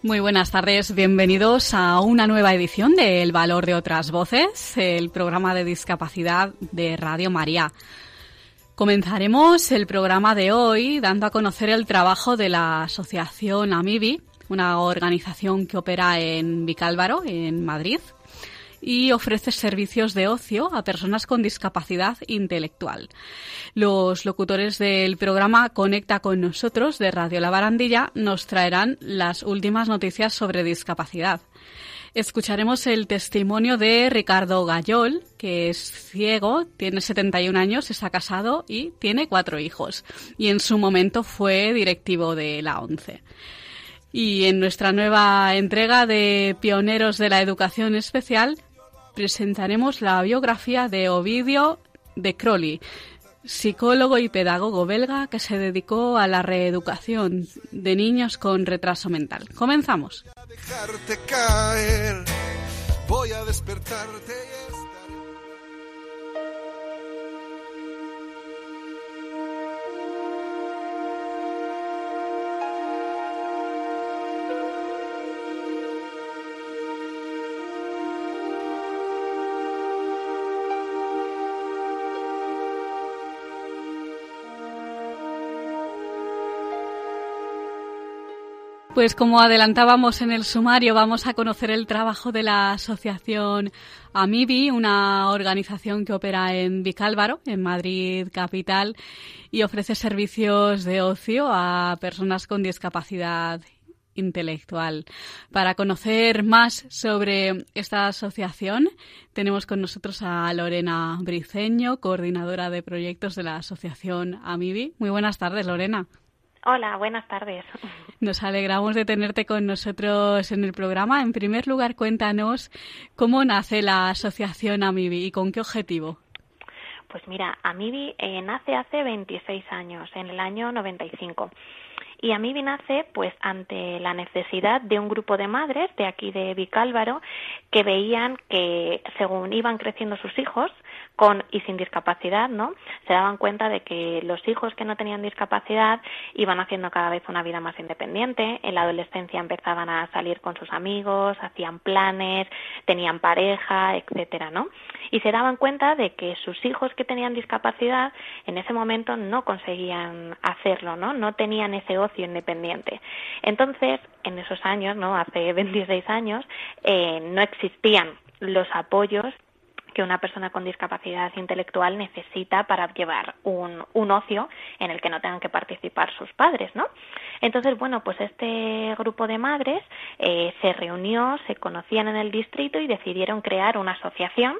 Muy buenas tardes, bienvenidos a una nueva edición de El Valor de otras Voces, el programa de discapacidad de Radio María. Comenzaremos el programa de hoy dando a conocer el trabajo de la Asociación Amibi, una organización que opera en Vicálvaro, en Madrid, y ofrece servicios de ocio a personas con discapacidad intelectual. Los locutores del programa Conecta con nosotros de Radio La Barandilla nos traerán las últimas noticias sobre discapacidad. Escucharemos el testimonio de Ricardo Gayol, que es ciego, tiene 71 años, está casado y tiene cuatro hijos. Y en su momento fue directivo de la ONCE. Y en nuestra nueva entrega de Pioneros de la Educación Especial presentaremos la biografía de Ovidio de Crowley, psicólogo y pedagogo belga que se dedicó a la reeducación de niños con retraso mental. Comenzamos. Pues como adelantábamos en el sumario, vamos a conocer el trabajo de la asociación Amibi, una organización que opera en Vicálvaro, en Madrid capital, y ofrece servicios de ocio a personas con discapacidad intelectual. Para conocer más sobre esta asociación, tenemos con nosotros a Lorena Briceño, coordinadora de proyectos de la asociación Amibi. Muy buenas tardes, Lorena. Hola, buenas tardes. Nos alegramos de tenerte con nosotros en el programa. En primer lugar, cuéntanos cómo nace la asociación Amibi y con qué objetivo. Pues mira, Amibi eh, nace hace 26 años, en el año 95. Y Amibi nace pues ante la necesidad de un grupo de madres de aquí de Vicálvaro que veían que según iban creciendo sus hijos con y sin discapacidad, ¿no? Se daban cuenta de que los hijos que no tenían discapacidad iban haciendo cada vez una vida más independiente, en la adolescencia empezaban a salir con sus amigos, hacían planes, tenían pareja, etcétera, ¿no? Y se daban cuenta de que sus hijos que tenían discapacidad en ese momento no conseguían hacerlo, ¿no? No tenían ese ocio independiente. Entonces, en esos años, ¿no? Hace 26 años, eh, no existían los apoyos que una persona con discapacidad intelectual necesita para llevar un, un ocio en el que no tengan que participar sus padres, ¿no? Entonces, bueno, pues este grupo de madres eh, se reunió, se conocían en el distrito y decidieron crear una asociación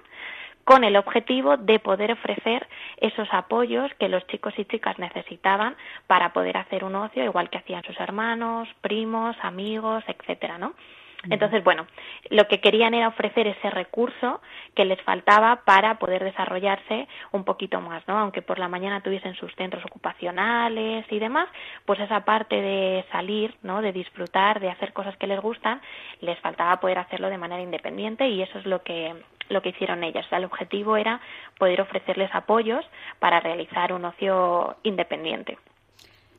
con el objetivo de poder ofrecer esos apoyos que los chicos y chicas necesitaban para poder hacer un ocio igual que hacían sus hermanos, primos, amigos, etcétera, ¿no? Entonces, bueno, lo que querían era ofrecer ese recurso que les faltaba para poder desarrollarse un poquito más, ¿no? Aunque por la mañana tuviesen sus centros ocupacionales y demás, pues esa parte de salir, ¿no? De disfrutar, de hacer cosas que les gustan, les faltaba poder hacerlo de manera independiente y eso es lo que lo que hicieron ellas. O sea, el objetivo era poder ofrecerles apoyos para realizar un ocio independiente.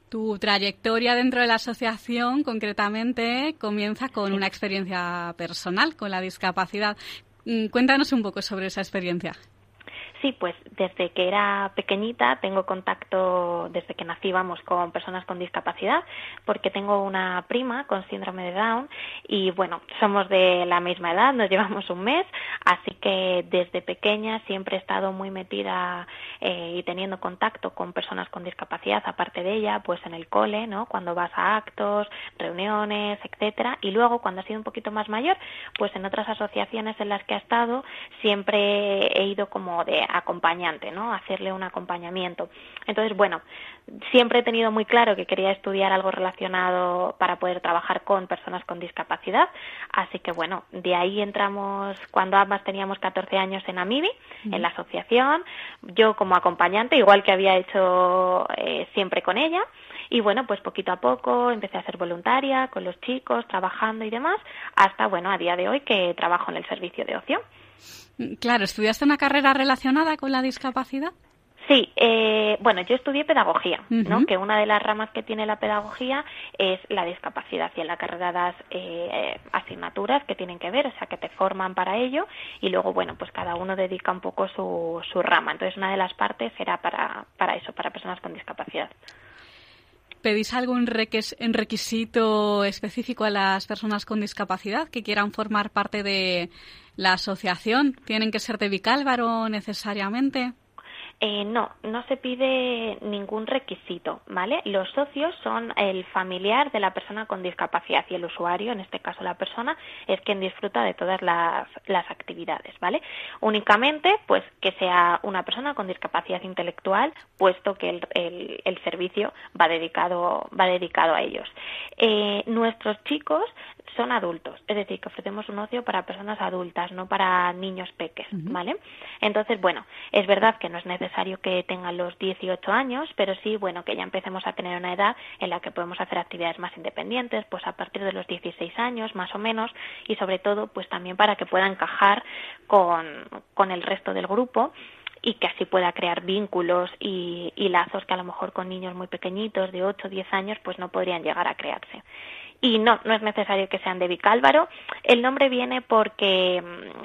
Tu trayectoria dentro de la asociación, concretamente, comienza con una experiencia personal con la discapacidad. Mm, Cuéntanos un poco sobre esa experiencia. Sí, pues desde que era pequeñita tengo contacto, desde que nací, vamos, con personas con discapacidad, porque tengo una prima con síndrome de Down y bueno, somos de la misma edad, nos llevamos un mes, así que desde pequeña siempre he estado muy metida eh, y teniendo contacto con personas con discapacidad, aparte de ella, pues en el cole, ¿no? Cuando vas a actos, reuniones, etcétera, y luego cuando he sido un poquito más mayor, pues en otras asociaciones en las que he estado siempre he ido como de acompañante, ¿no? Hacerle un acompañamiento. Entonces, bueno, siempre he tenido muy claro que quería estudiar algo relacionado para poder trabajar con personas con discapacidad, así que bueno, de ahí entramos cuando ambas teníamos 14 años en Amibi, en la asociación, yo como acompañante, igual que había hecho eh, siempre con ella, y bueno, pues poquito a poco empecé a ser voluntaria con los chicos, trabajando y demás, hasta bueno, a día de hoy que trabajo en el servicio de ocio. Claro, ¿estudiaste una carrera relacionada con la discapacidad? Sí, eh, bueno, yo estudié pedagogía, ¿no? Que una de las ramas que tiene la pedagogía es la discapacidad y en la carrera das eh, asignaturas que tienen que ver, o sea, que te forman para ello y luego, bueno, pues cada uno dedica un poco su, su rama. Entonces, una de las partes era para, para eso, para personas con discapacidad. ¿Pedís algún requisito específico a las personas con discapacidad que quieran formar parte de la asociación? ¿Tienen que ser de Vicálvaro necesariamente? Eh, no, no se pide ningún requisito, ¿vale? Los socios son el familiar de la persona con discapacidad y el usuario, en este caso la persona, es quien disfruta de todas las, las actividades, ¿vale? Únicamente, pues, que sea una persona con discapacidad intelectual, puesto que el, el, servicio va dedicado, va dedicado a ellos. Eh, nuestros chicos son adultos, es decir, que ofrecemos un ocio para personas adultas, no para niños peques, ¿vale? Entonces, bueno, es verdad que no es necesario que tengan los 18 años, pero sí, bueno, que ya empecemos a tener una edad en la que podemos hacer actividades más independientes, pues a partir de los 16 años, más o menos, y sobre todo, pues también para que pueda encajar con, con el resto del grupo y que así pueda crear vínculos y, y, lazos que a lo mejor con niños muy pequeñitos de 8 o 10 años pues no podrían llegar a crearse y no, no es necesario que sean de Vicálvaro. El nombre viene porque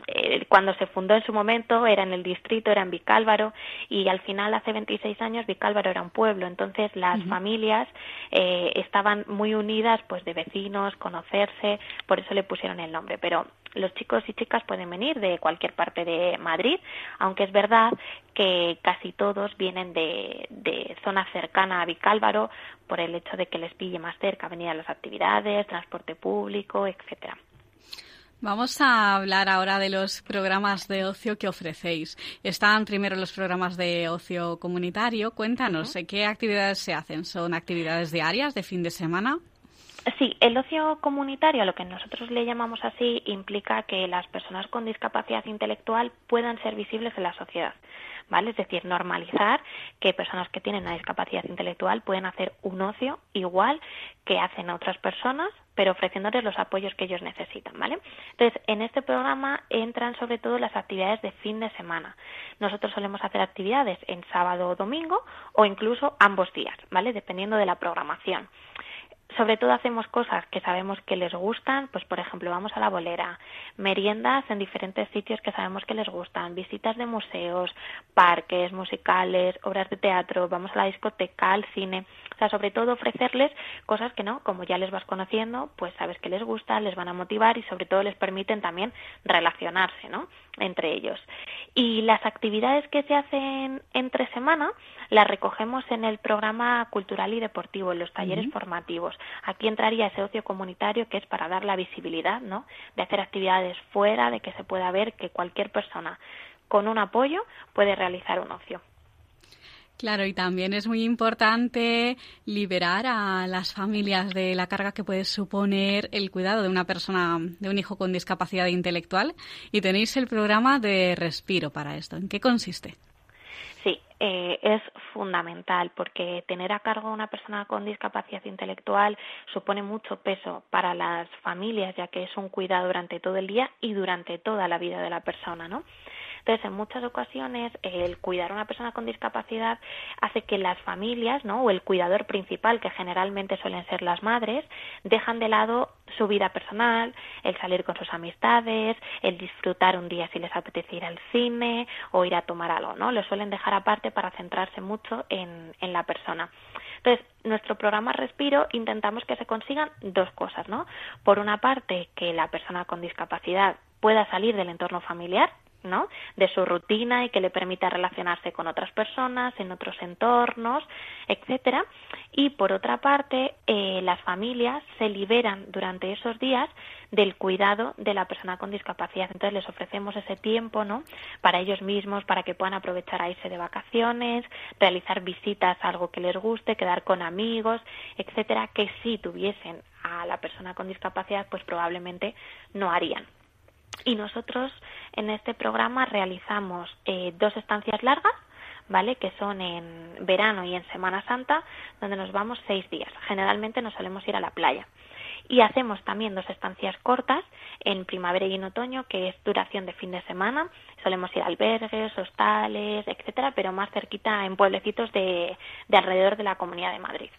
eh, cuando se fundó en su momento era en el distrito, era en Vicálvaro y al final hace 26 años Vicálvaro era un pueblo, entonces las familias eh, estaban muy unidas pues de vecinos, conocerse, por eso le pusieron el nombre, pero los chicos y chicas pueden venir de cualquier parte de Madrid, aunque es verdad que casi todos vienen de, de zona cercana a Vicálvaro por el hecho de que les pille más cerca venir a las actividades, transporte público, etcétera. Vamos a hablar ahora de los programas de ocio que ofrecéis. Están primero los programas de ocio comunitario. Cuéntanos, ¿qué actividades se hacen? ¿Son actividades diarias, de fin de semana? Sí, el ocio comunitario, a lo que nosotros le llamamos así, implica que las personas con discapacidad intelectual puedan ser visibles en la sociedad. ¿Vale? Es decir, normalizar que personas que tienen una discapacidad intelectual pueden hacer un ocio igual que hacen otras personas, pero ofreciéndoles los apoyos que ellos necesitan, ¿vale? Entonces, en este programa entran sobre todo las actividades de fin de semana. Nosotros solemos hacer actividades en sábado o domingo o incluso ambos días, ¿vale? Dependiendo de la programación sobre todo hacemos cosas que sabemos que les gustan, pues por ejemplo vamos a la bolera, meriendas en diferentes sitios que sabemos que les gustan, visitas de museos, parques, musicales, obras de teatro, vamos a la discoteca, al cine, o sea, sobre todo ofrecerles cosas que no, como ya les vas conociendo, pues sabes que les gusta, les van a motivar y sobre todo les permiten también relacionarse, ¿no? Entre ellos. Y las actividades que se hacen entre semana las recogemos en el programa cultural y deportivo, en los talleres formativos. Aquí entraría ese ocio comunitario que es para dar la visibilidad, ¿no? De hacer actividades fuera, de que se pueda ver que cualquier persona con un apoyo puede realizar un ocio. Claro, y también es muy importante liberar a las familias de la carga que puede suponer el cuidado de una persona, de un hijo con discapacidad intelectual. Y tenéis el programa de Respiro para esto. ¿En qué consiste? Sí, eh, es fundamental porque tener a cargo a una persona con discapacidad intelectual supone mucho peso para las familias, ya que es un cuidado durante todo el día y durante toda la vida de la persona, ¿no? Entonces, en muchas ocasiones, el cuidar a una persona con discapacidad hace que las familias, ¿no? O el cuidador principal, que generalmente suelen ser las madres, dejan de lado su vida personal, el salir con sus amistades, el disfrutar un día si les apetece ir al cine o ir a tomar algo, ¿no? Lo suelen dejar aparte para centrarse mucho en, en la persona. Entonces, nuestro programa Respiro intentamos que se consigan dos cosas, ¿no? Por una parte, que la persona con discapacidad pueda salir del entorno familiar, ¿no? De su rutina y que le permita relacionarse con otras personas, en otros entornos, etcétera. Y por otra parte, eh, las familias se liberan durante esos días del cuidado de la persona con discapacidad. Entonces les ofrecemos ese tiempo, ¿no? Para ellos mismos, para que puedan aprovechar a irse de vacaciones, realizar visitas a algo que les guste, quedar con amigos, etcétera, que si tuviesen a la persona con discapacidad, pues probablemente no harían. Y nosotros en este programa realizamos eh, dos estancias largas, ¿vale? Que son en verano y en Semana Santa, donde nos vamos seis días. Generalmente nos solemos ir a la playa. Y hacemos también dos estancias cortas en primavera y en otoño, que es duración de fin de semana. Solemos ir a albergues, hostales, etcétera, pero más cerquita en pueblecitos de, de alrededor de la Comunidad de Madrid.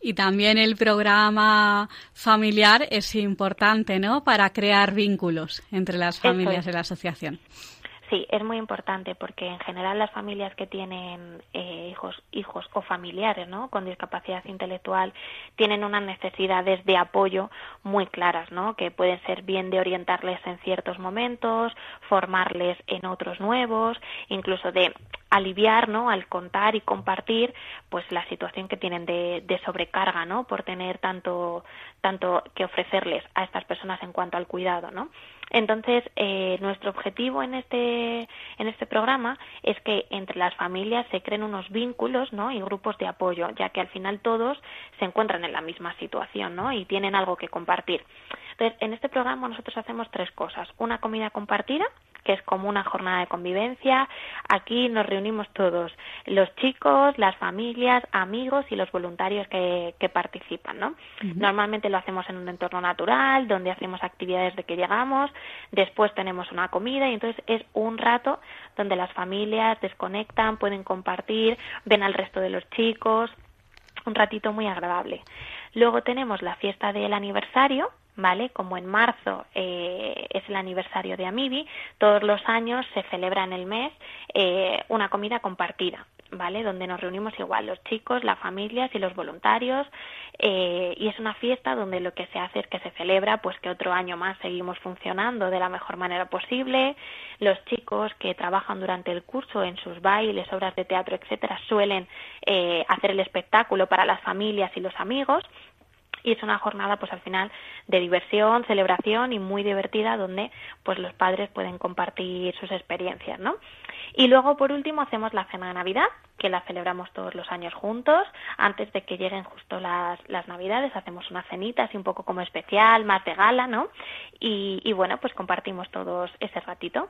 Y también el programa familiar es importante, ¿no? Para crear vínculos entre las familias de la asociación. Sí, es muy importante porque en general las familias que tienen eh, hijos, hijos o familiares, ¿no? Con discapacidad intelectual tienen unas necesidades de apoyo muy claras, ¿no? Que pueden ser bien de orientarles en ciertos momentos, formarles en otros nuevos, incluso de aliviar, ¿no? Al contar y compartir, pues la situación que tienen de, de, sobrecarga, ¿no? Por tener tanto, tanto que ofrecerles a estas personas en cuanto al cuidado, ¿no? Entonces, eh, nuestro objetivo en este, en este programa es que entre las familias se creen unos vínculos, ¿no? Y grupos de apoyo, ya que al final todos se encuentran en la misma situación, ¿no? Y tienen algo que compartir. Entonces, en este programa nosotros hacemos tres cosas: una comida compartida, que es como una jornada de convivencia. Aquí nos reunimos todos, los chicos, las familias, amigos y los voluntarios que, que participan, ¿no? Normalmente lo hacemos en un entorno natural, donde hacemos actividades de que llegamos, después tenemos una comida y entonces es un rato donde las familias desconectan, pueden compartir, ven al resto de los chicos, un ratito muy agradable. Luego tenemos la fiesta del aniversario, ¿vale? Como en marzo eh, es el aniversario de Amibi, todos los años se celebra en el mes eh, una comida compartida, ¿vale? Donde nos reunimos igual los chicos, las familias y los voluntarios eh, y es una fiesta donde lo que se hace es que se celebra pues que otro año más seguimos funcionando de la mejor manera posible. Los chicos que trabajan durante el curso en sus bailes, obras de teatro, etcétera, suelen eh, hacer el espectáculo para las familias y los amigos y es una jornada pues al final de diversión, celebración y muy divertida donde pues los padres pueden compartir sus experiencias, ¿no? Y luego por último hacemos la cena de Navidad, que la celebramos todos los años juntos, antes de que lleguen justo las, las Navidades, hacemos una cenita así un poco como especial, más de gala, ¿no? Y, y bueno, pues compartimos todos ese ratito.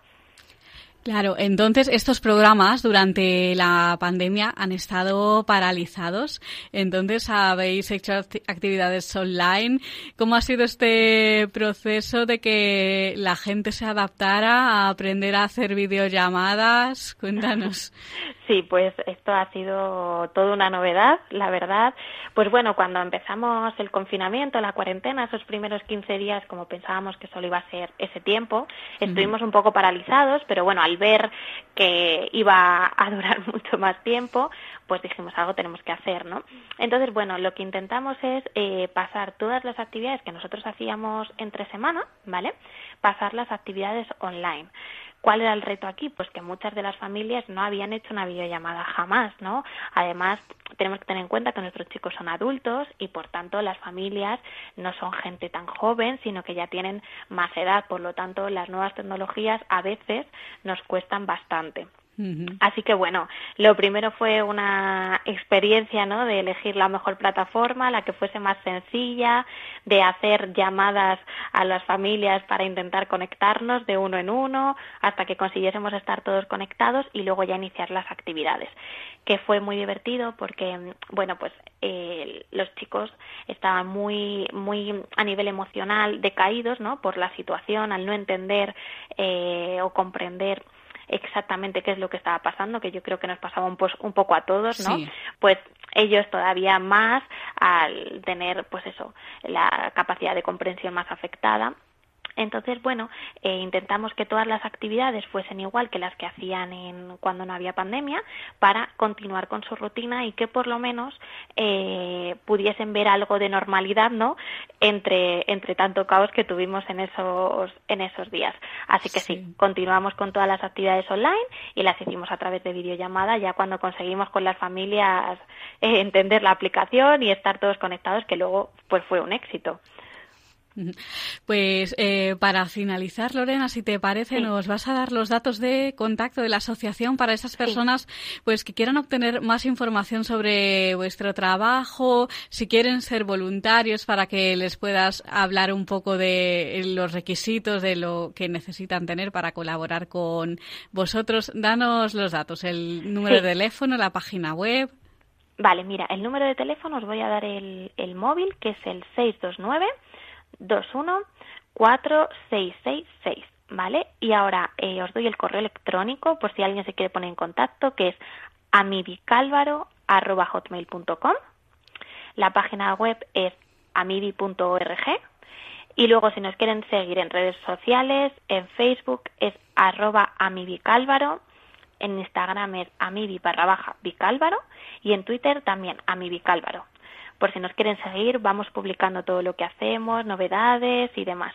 Claro, entonces estos programas durante la pandemia han estado paralizados. Entonces habéis hecho actividades online. ¿Cómo ha sido este proceso de que la gente se adaptara a aprender a hacer videollamadas? Cuéntanos. Sí, pues esto ha sido toda una novedad, la verdad. Pues bueno, cuando empezamos el confinamiento, la cuarentena, esos primeros 15 días, como pensábamos que solo iba a ser ese tiempo, estuvimos un poco paralizados, pero bueno, al ver que iba a durar mucho más tiempo, pues dijimos algo tenemos que hacer, ¿no? Entonces, bueno, lo que intentamos es eh, pasar todas las actividades que nosotros hacíamos entre semana, ¿vale? Pasar las actividades online. ¿Cuál era el reto aquí? Pues que muchas de las familias no habían hecho una videollamada jamás, ¿no? Además, tenemos que tener en cuenta que nuestros chicos son adultos y, por tanto, las familias no son gente tan joven, sino que ya tienen más edad. Por lo tanto, las nuevas tecnologías a veces nos cuestan bastante. Así que bueno, lo primero fue una experiencia, ¿no? De elegir la mejor plataforma, la que fuese más sencilla, de hacer llamadas a las familias para intentar conectarnos de uno en uno hasta que consiguiésemos estar todos conectados y luego ya iniciar las actividades, que fue muy divertido porque, bueno, pues eh, los chicos estaban muy, muy a nivel emocional decaídos, ¿no? Por la situación, al no entender eh, o comprender exactamente qué es lo que estaba pasando, que yo creo que nos pasaba un, un poco a todos, ¿no? Pues ellos todavía más al tener, pues eso, la capacidad de comprensión más afectada Entonces, bueno, eh, intentamos que todas las actividades fuesen igual que las que hacían en, cuando no había pandemia para continuar con su rutina y que por lo menos eh, pudiesen ver algo de normalidad, ¿no? Entre, entre tanto caos que tuvimos en esos, en esos días. Así que sí. continuamos con todas las actividades online y las hicimos a través de videollamada ya cuando conseguimos con las familias eh, entender la aplicación y estar todos conectados, que luego pues fue un éxito. Pues eh, para finalizar, Lorena, si te parece, nos vas a dar los datos de contacto de la asociación para esas personas pues que quieran obtener más información sobre vuestro trabajo, si quieren ser voluntarios para que les puedas hablar un poco de los requisitos de lo que necesitan tener para colaborar con vosotros. Danos los datos, el número de teléfono, la página web. Vale, mira, el número de teléfono os voy a dar el, el móvil, que es el 629 2146666, ¿vale? Y ahora eh, os doy el correo electrónico por si alguien se quiere poner en contacto, que es amibicalvaro.hotmail.com. La página web es amibi.org. Y luego, si nos quieren seguir en redes sociales, en Facebook es arroba amibicálvaro, en Instagram es amibi y en Twitter también amibicálvaro por si nos quieren seguir, vamos publicando todo lo que hacemos, novedades y demás.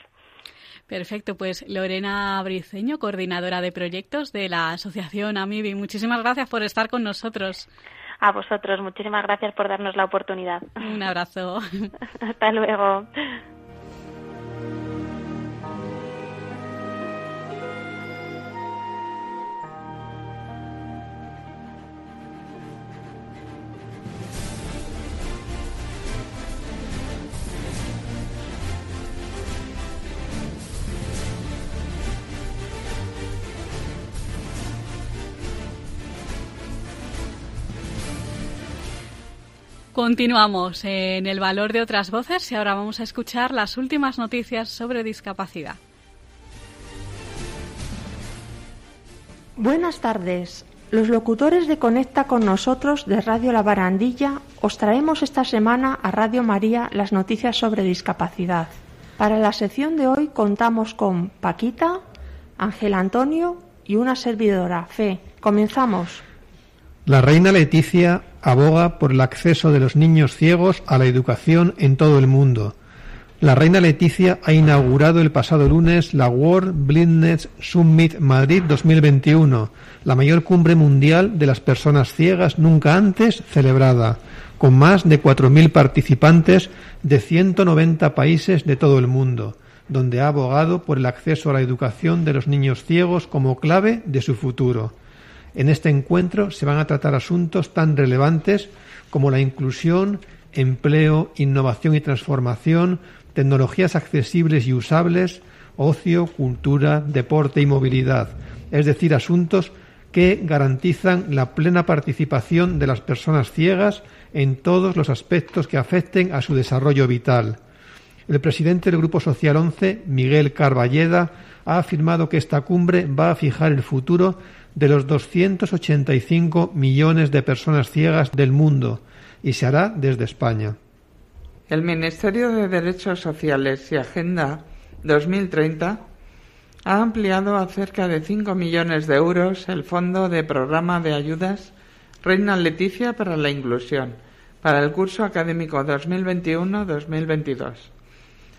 Perfecto, pues Lorena Briceño, coordinadora de proyectos de la Asociación AMIBI, muchísimas gracias por estar con nosotros. A vosotros, muchísimas gracias por darnos la oportunidad. Un abrazo. Hasta luego. Continuamos en el valor de otras voces y ahora vamos a escuchar las últimas noticias sobre discapacidad. Buenas tardes. Los locutores de Conecta con nosotros de Radio La Barandilla os traemos esta semana a Radio María las noticias sobre discapacidad. Para la sección de hoy contamos con Paquita, Ángel Antonio y una servidora, Fe. Comenzamos. La reina Leticia aboga por el acceso de los niños ciegos a la educación en todo el mundo. La reina Leticia ha inaugurado el pasado lunes la World Blindness Summit Madrid 2021, la mayor cumbre mundial de las personas ciegas nunca antes celebrada, con más de 4.000 participantes de 190 países de todo el mundo, donde ha abogado por el acceso a la educación de los niños ciegos como clave de su futuro. En este encuentro se van a tratar asuntos tan relevantes como la inclusión, empleo, innovación y transformación, tecnologías accesibles y usables, ocio, cultura, deporte y movilidad, es decir, asuntos que garantizan la plena participación de las personas ciegas en todos los aspectos que afecten a su desarrollo vital. El presidente del Grupo Social 11, Miguel Carballeda, ha afirmado que esta cumbre va a fijar el futuro de los 285 millones de personas ciegas del mundo y se hará desde España. El Ministerio de Derechos Sociales y Agenda 2030 ha ampliado a cerca de 5 millones de euros el fondo de programa de ayudas Reina Leticia para la Inclusión para el curso académico 2021-2022.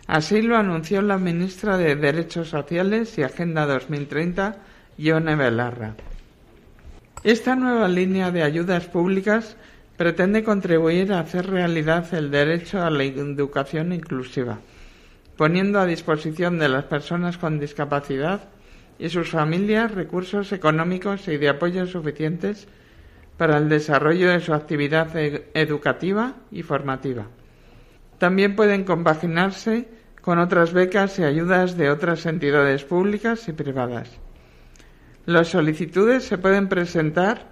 Así lo anunció la ministra de Derechos Sociales y Agenda 2030, Ione Belarra. Esta nueva línea de ayudas públicas pretende contribuir a hacer realidad el derecho a la educación inclusiva, poniendo a disposición de las personas con discapacidad y sus familias recursos económicos y de apoyo suficientes para el desarrollo de su actividad e-, educativa y formativa. También pueden compaginarse con otras becas y ayudas de otras entidades públicas y privadas. Las solicitudes se pueden presentar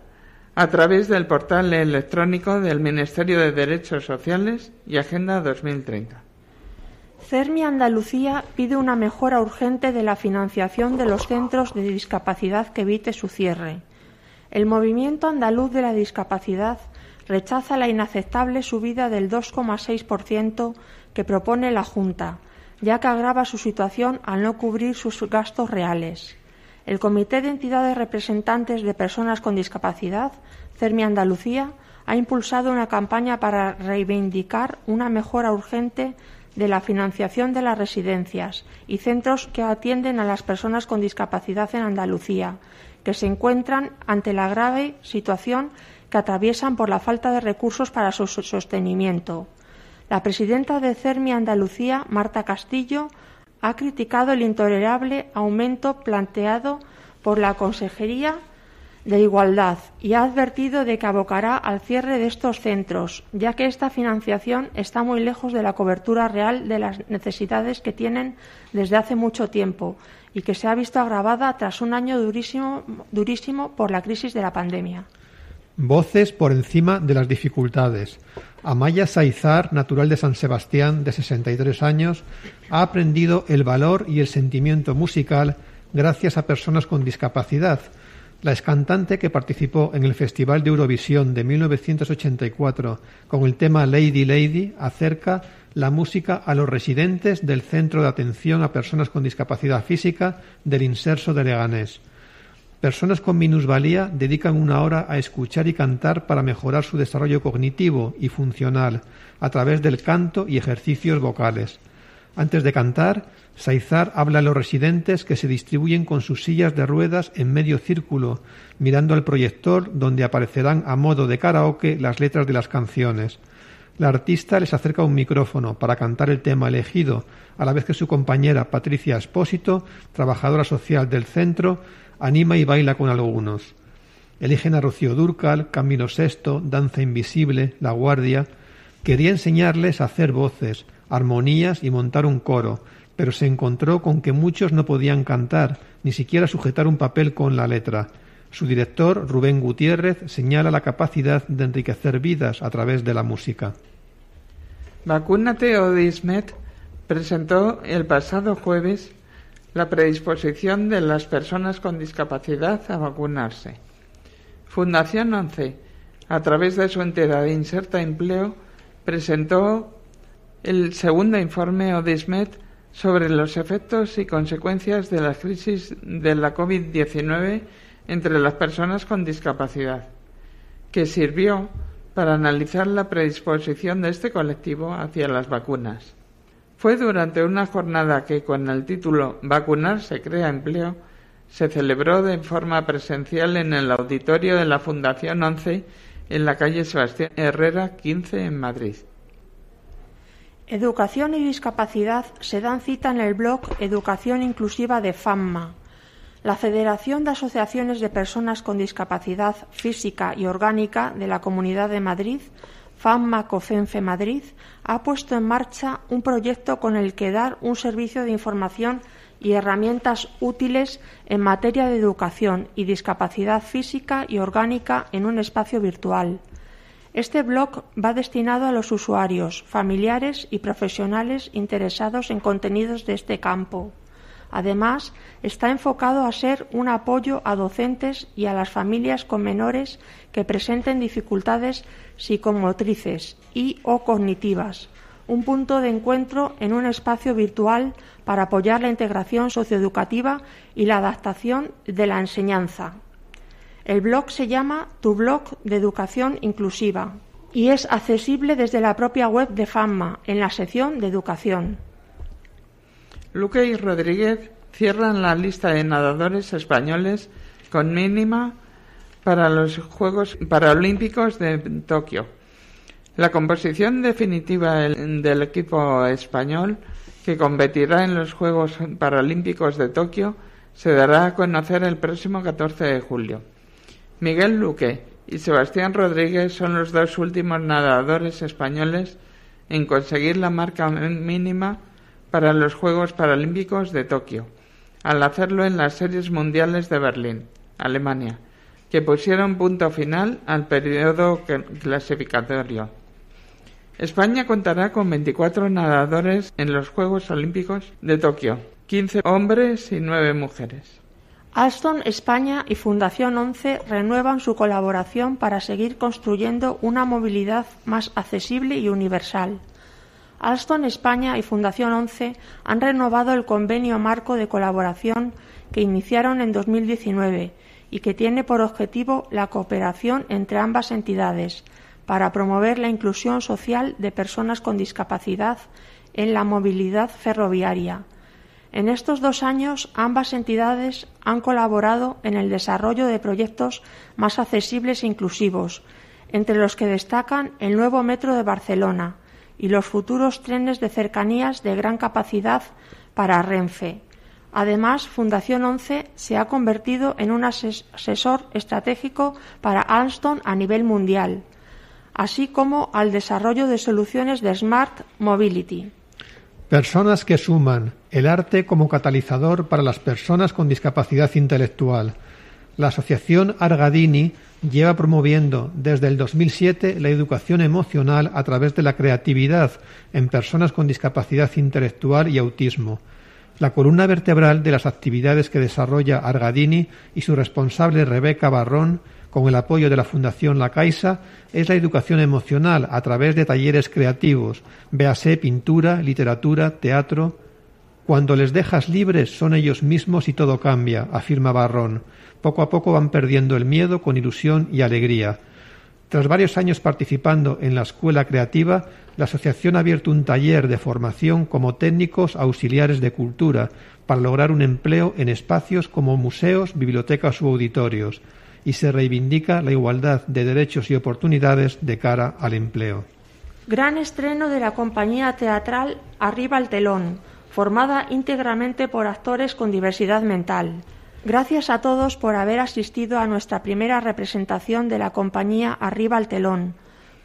a través del portal electrónico del Ministerio de Derechos Sociales y Agenda 2030. CERMI Andalucía pide una mejora urgente de la financiación de los centros de discapacidad que evite su cierre. El Movimiento Andaluz de la Discapacidad rechaza la inaceptable subida del 2,6% que propone la Junta, ya que agrava su situación al no cubrir sus gastos reales. El Comité de Entidades Representantes de Personas con Discapacidad, CERMI Andalucía, ha impulsado una campaña para reivindicar una mejora urgente de la financiación de las residencias y centros que atienden a las personas con discapacidad en Andalucía, que se encuentran ante la grave situación que atraviesan por la falta de recursos para su sostenimiento. La presidenta de CERMI Andalucía, Marta Castillo, ha criticado el intolerable aumento planteado por la Consejería de Igualdad y ha advertido de que abocará al cierre de estos centros, ya que esta financiación está muy lejos de la cobertura real de las necesidades que tienen desde hace mucho tiempo y que se ha visto agravada tras un año durísimo, durísimo por la crisis de la pandemia. Voces por encima de las dificultades. Amaya Saizar, natural de San Sebastián, de 63 años, ha aprendido el valor y el sentimiento musical gracias a personas con discapacidad. La excantante que participó en el Festival de Eurovisión de 1984 con el tema Lady Lady acerca la música a los residentes del Centro de Atención a Personas con Discapacidad Física del Inserso de Leganés. Personas con minusvalía dedican una hora a escuchar y cantar para mejorar su desarrollo cognitivo y funcional a través del canto y ejercicios vocales. Antes de cantar, Saizar habla a los residentes que se distribuyen con sus sillas de ruedas en medio círculo, mirando al proyector donde aparecerán a modo de karaoke las letras de las canciones. La artista les acerca un micrófono para cantar el tema elegido, a la vez que su compañera Patricia Espósito, trabajadora social del centro, anima y baila con algunos. Eligen a Rocío Durcal, Camino Sexto, Danza Invisible, La Guardia. Quería enseñarles a hacer voces, armonías y montar un coro, pero se encontró con que muchos no podían cantar, ni siquiera sujetar un papel con la letra. Su director, Rubén Gutiérrez, señala la capacidad de enriquecer vidas a través de la música. Vacúnate Odismet presentó el pasado jueves la predisposición de las personas con discapacidad a vacunarse. Fundación 11, a través de su entidad Inserta Empleo, presentó el segundo informe ODISMET sobre los efectos y consecuencias de la crisis de la COVID-19 entre las personas con discapacidad, que sirvió para analizar la predisposición de este colectivo hacia las vacunas. Fue durante una jornada que, con el título Vacunar se crea empleo, se celebró de forma presencial en el auditorio de la Fundación 11 en la calle Sebastián Herrera 15 en Madrid. Educación y discapacidad se dan cita en el blog Educación Inclusiva de FAMMA. La Federación de Asociaciones de Personas con Discapacidad Física y Orgánica de la Comunidad de Madrid FAMMA-COFENFE Madrid ha puesto en marcha un proyecto con el que dar un servicio de información y herramientas útiles en materia de educación y discapacidad física y orgánica en un espacio virtual. Este blog va destinado a los usuarios, familiares y profesionales interesados en contenidos de este campo. Además, está enfocado a ser un apoyo a docentes y a las familias con menores que presenten dificultades psicomotrices y o cognitivas, un punto de encuentro en un espacio virtual para apoyar la integración socioeducativa y la adaptación de la enseñanza. El blog se llama Tu blog de educación inclusiva y es accesible desde la propia web de FAMMA en la sección de educación. Luque y Rodríguez cierran la lista de nadadores españoles con mínima para los Juegos Paralímpicos de Tokio. La composición definitiva del equipo español que competirá en los Juegos Paralímpicos de Tokio se dará a conocer el próximo 14 de julio. Miguel Luque y Sebastián Rodríguez son los dos últimos nadadores españoles en conseguir la marca mínima para los Juegos Paralímpicos de Tokio, al hacerlo en las Series Mundiales de Berlín, Alemania, que pusieron punto final al periodo clasificatorio. España contará con 24 nadadores en los Juegos Olímpicos de Tokio, 15 hombres y 9 mujeres. Alstom España y Fundación 11 renuevan su colaboración para seguir construyendo una movilidad más accesible y universal. Alstom España y Fundación 11 han renovado el convenio marco de colaboración que iniciaron en 2019 y que tiene por objetivo la cooperación entre ambas entidades para promover la inclusión social de personas con discapacidad en la movilidad ferroviaria. En estos dos años, ambas entidades han colaborado en el desarrollo de proyectos más accesibles e inclusivos, entre los que destacan el nuevo metro de Barcelona y los futuros trenes de cercanías de gran capacidad para Renfe. Además, Fundación 11 se ha convertido en un asesor estratégico para Alstom a nivel mundial, así como al desarrollo de soluciones de Smart Mobility. Personas que suman el arte como catalizador para las personas con discapacidad intelectual. La Asociación Argadini lleva promoviendo desde el 2007 la educación emocional a través de la creatividad en personas con discapacidad intelectual y autismo. La columna vertebral de las actividades que desarrolla Argadini y su responsable Rebeca Barrón, con el apoyo de la Fundación La Caixa, es la educación emocional a través de talleres creativos, véase pintura, literatura, teatro. Cuando les dejas libres son ellos mismos y todo cambia, afirma Barrón. Poco a poco van perdiendo el miedo con ilusión y alegría. Tras varios años participando en la escuela creativa, la asociación ha abierto un taller de formación como técnicos auxiliares de cultura para lograr un empleo en espacios como museos, bibliotecas u auditorios y se reivindica la igualdad de derechos y oportunidades de cara al empleo. Gran estreno de la compañía teatral Arriba el telón, formada íntegramente por actores con diversidad mental. Gracias a todos por haber asistido a nuestra primera representación de la compañía Arriba al Telón,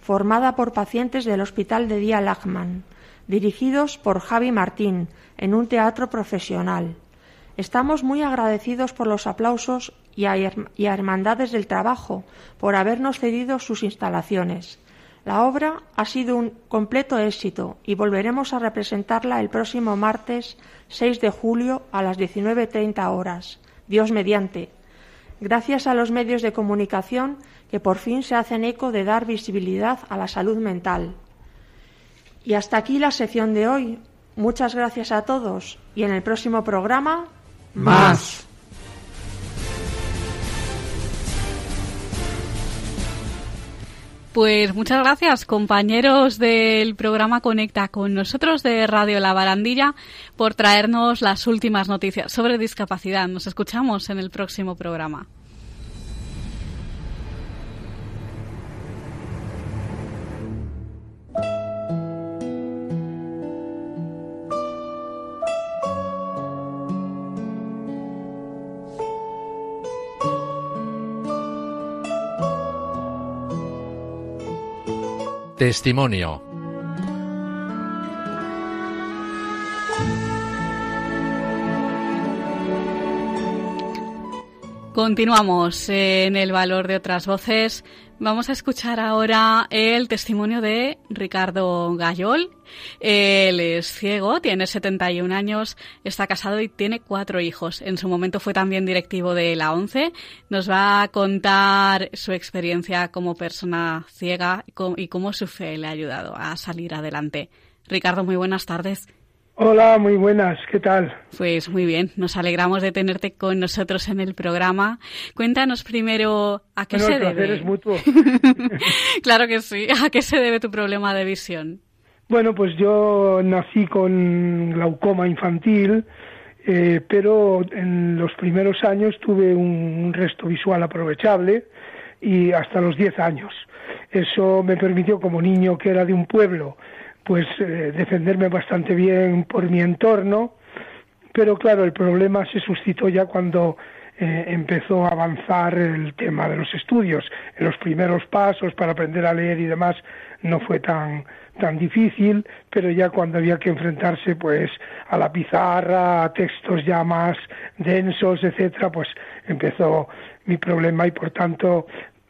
formada por pacientes del Hospital de Día Lachman, dirigidos por Javi Martín, en un teatro profesional. Estamos muy agradecidos por los aplausos y a, Hermandades del Trabajo por habernos cedido sus instalaciones. La obra ha sido un completo éxito y volveremos a representarla el próximo martes 6 de julio a las 19.30 horas. Dios mediante. Gracias a los medios de comunicación que por fin se hacen eco de dar visibilidad a la salud mental. Y hasta aquí la sección de hoy. Muchas gracias a todos y en el próximo programa más. Pues muchas gracias, compañeros del programa Conecta con nosotros de Radio La Barandilla, por traernos las últimas noticias sobre discapacidad. Nos escuchamos en el próximo programa. Testimonio. Continuamos en el valor de otras voces. Vamos a escuchar ahora el testimonio de Ricardo Gayol. Él es ciego, tiene 71 años, está casado y tiene cuatro hijos. En su momento fue también directivo de la ONCE. Nos va a contar su experiencia como persona ciega y cómo su fe le ha ayudado a salir adelante. Ricardo, muy buenas tardes. Hola, muy buenas, ¿qué tal? Pues muy bien, nos alegramos de tenerte con nosotros en el programa. Cuéntanos primero a qué se debe. Es mutuo. claro que sí, ¿a qué se debe tu problema de visión? Bueno, pues yo nací con glaucoma infantil, eh, pero en los primeros años tuve un resto visual aprovechable y hasta los 10 años. Eso me permitió, como niño que era de un pueblo, pues eh, defenderme bastante bien por mi entorno, pero claro, el problema se suscitó ya cuando eh, empezó a avanzar el tema de los estudios. En los primeros pasos para aprender a leer y demás no fue tan tan difícil, pero ya cuando había que enfrentarse pues a la pizarra, a textos ya más densos, etcétera, pues empezó mi problema y por tanto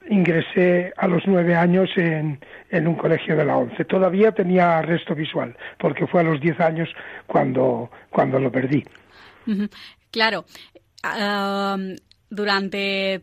ingresé a los nueve años en, en un colegio de la once. Todavía tenía resto visual, porque fue a los diez años cuando, cuando lo perdí. Claro. Durante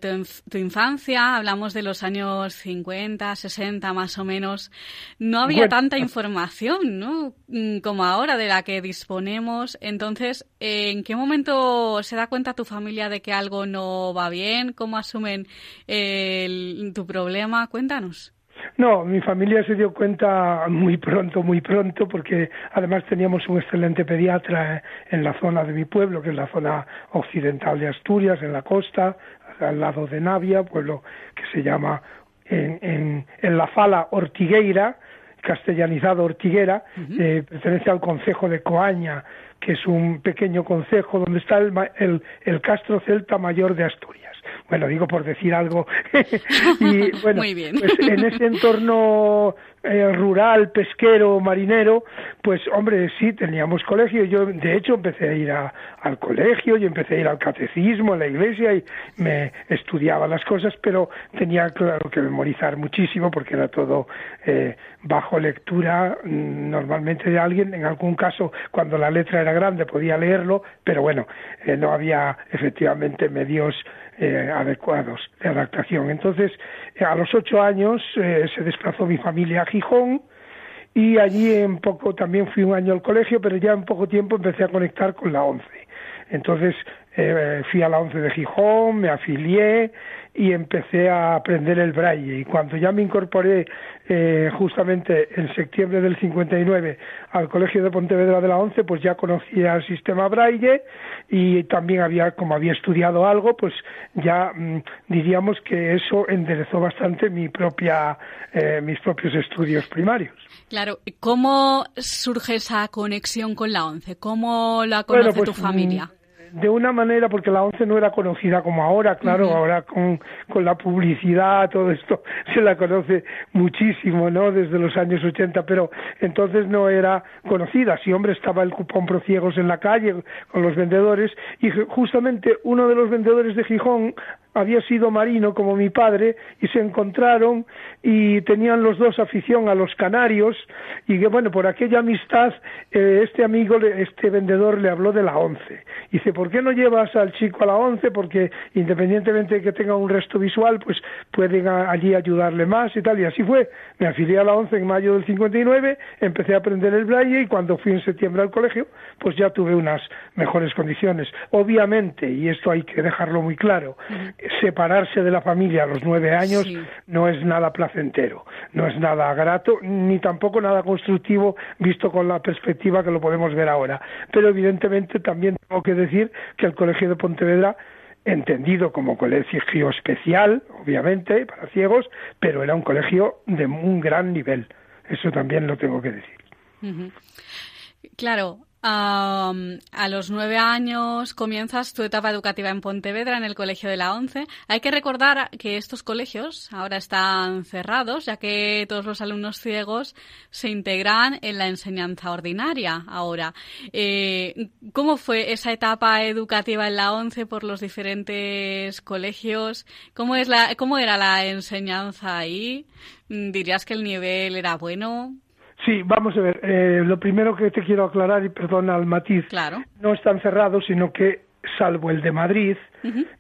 tu, infancia, hablamos de los años 50, 60 más o menos, no había tanta información, ¿no? Mm, como ahora de la que disponemos. Entonces, ¿en qué momento se da cuenta tu familia de que algo no va bien? ¿Cómo asumen tu problema? Cuéntanos. No, mi familia se dio cuenta muy pronto, muy pronto, porque además teníamos un excelente pediatra en la zona de mi pueblo, que es la zona occidental de Asturias, en la costa, al lado de Navia, pueblo que se llama en, en, la fala Ortigueira, castellanizado Ortiguera, eh, pertenece al concejo de Coaña, que es un pequeño concejo donde está el, el Castro Celta Mayor de Asturias bueno, digo por decir algo. y bueno, pues en ese entorno eh, rural, pesquero, marinero, pues hombre, sí, teníamos colegio. Yo, de hecho, empecé a ir al colegio y empecé a ir al catecismo, a la iglesia y me estudiaba las cosas, pero tenía, claro, que memorizar muchísimo porque era todo eh, bajo lectura mm, normalmente de alguien. En algún caso, cuando la letra era grande, podía leerlo, pero bueno, eh, no había efectivamente medios eh, adecuados de adaptación. Entonces, a los ocho años eh, se desplazó mi familia a Gijón y allí en poco también fui un año al colegio, pero ya en poco tiempo empecé a conectar con la ONCE. Entonces fui a la ONCE de Gijón, me afilié y empecé a aprender el braille. Y cuando ya me incorporé eh, justamente en septiembre del 59 al Colegio de Pontevedra de la ONCE, pues ya conocía el sistema braille y también había, como había estudiado algo, pues ya mm, diríamos que eso enderezó bastante mi propia, eh, mis propios estudios primarios. Claro, ¿cómo surge esa conexión con la ONCE? ¿Cómo la conoce tu pues, familia? De una manera, porque la ONCE no era conocida como ahora, claro, ahora con, con la publicidad, todo esto se la conoce muchísimo, ¿no? Desde los años 80, pero entonces no era conocida. Si, hombre, estaba el cupón pro ciegos en la calle con los vendedores y justamente uno de los vendedores de Gijón había sido marino como mi padre y se encontraron y tenían los dos afición a los canarios y que bueno por aquella amistad eh, este amigo este vendedor le habló de la once. Y dice ¿por qué no llevas al chico a la once? porque independientemente de que tenga un resto visual pues pueden allí ayudarle más y tal y así fue. Me afilié a la once en mayo del 59 empecé a aprender el braille y cuando fui en septiembre al colegio pues ya tuve unas mejores condiciones. Obviamente y esto hay que dejarlo muy claro separarse de la familia a los nueve años no es nada placentero, no es nada grato, ni tampoco nada constructivo visto con la perspectiva que lo podemos ver ahora. Pero evidentemente también tengo que decir que el Colegio de Pontevedra entendido como colegio especial, obviamente, para ciegos, pero era un colegio de un gran nivel. Eso también lo tengo que decir. Claro, a los nueve años comienzas tu etapa educativa en Pontevedra, en el Colegio de la Once. Hay que recordar que estos colegios ahora están cerrados, ya que todos los alumnos ciegos se integran en la enseñanza ordinaria ahora. Eh, ¿Cómo fue esa etapa educativa en la Once por los diferentes colegios? ¿Cómo, es la, cómo era la enseñanza ahí? ¿Dirías que el nivel era bueno? Sí, vamos a ver. Eh, lo primero que te quiero aclarar, y perdona al matiz, no están cerrados, sino que, salvo el de Madrid,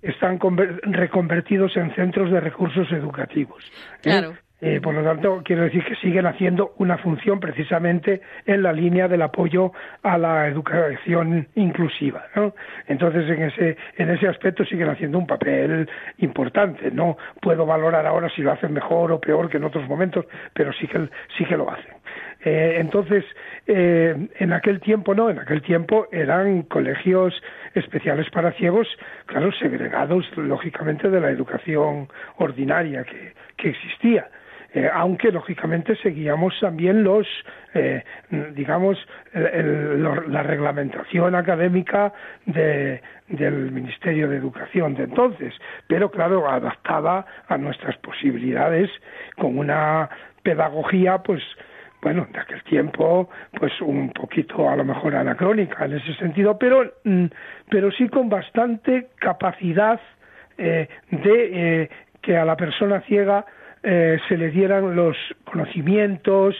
están reconvertidos en centros de recursos educativos. ¿eh? Claro. Eh, por lo tanto, quiero decir que siguen haciendo una función precisamente en la línea del apoyo a la educación inclusiva. ¿no? Entonces, en ese, en ese aspecto siguen haciendo un papel importante. No puedo valorar ahora si lo hacen mejor o peor que en otros momentos, pero sí que, sí que lo hacen. Eh, entonces, eh, en aquel tiempo no, en aquel tiempo eran colegios especiales para ciegos, claro, segregados lógicamente de la educación ordinaria que, existía. Eh, aunque lógicamente seguíamos también los, eh, digamos, la reglamentación académica de, del Ministerio de Educación de entonces, pero claro, adaptada a nuestras posibilidades con una pedagogía, pues, bueno, de aquel tiempo, pues un poquito a lo mejor anacrónica en ese sentido, pero, mm, pero sí con bastante capacidad eh, de que a la persona ciega eh, se le dieran los conocimientos,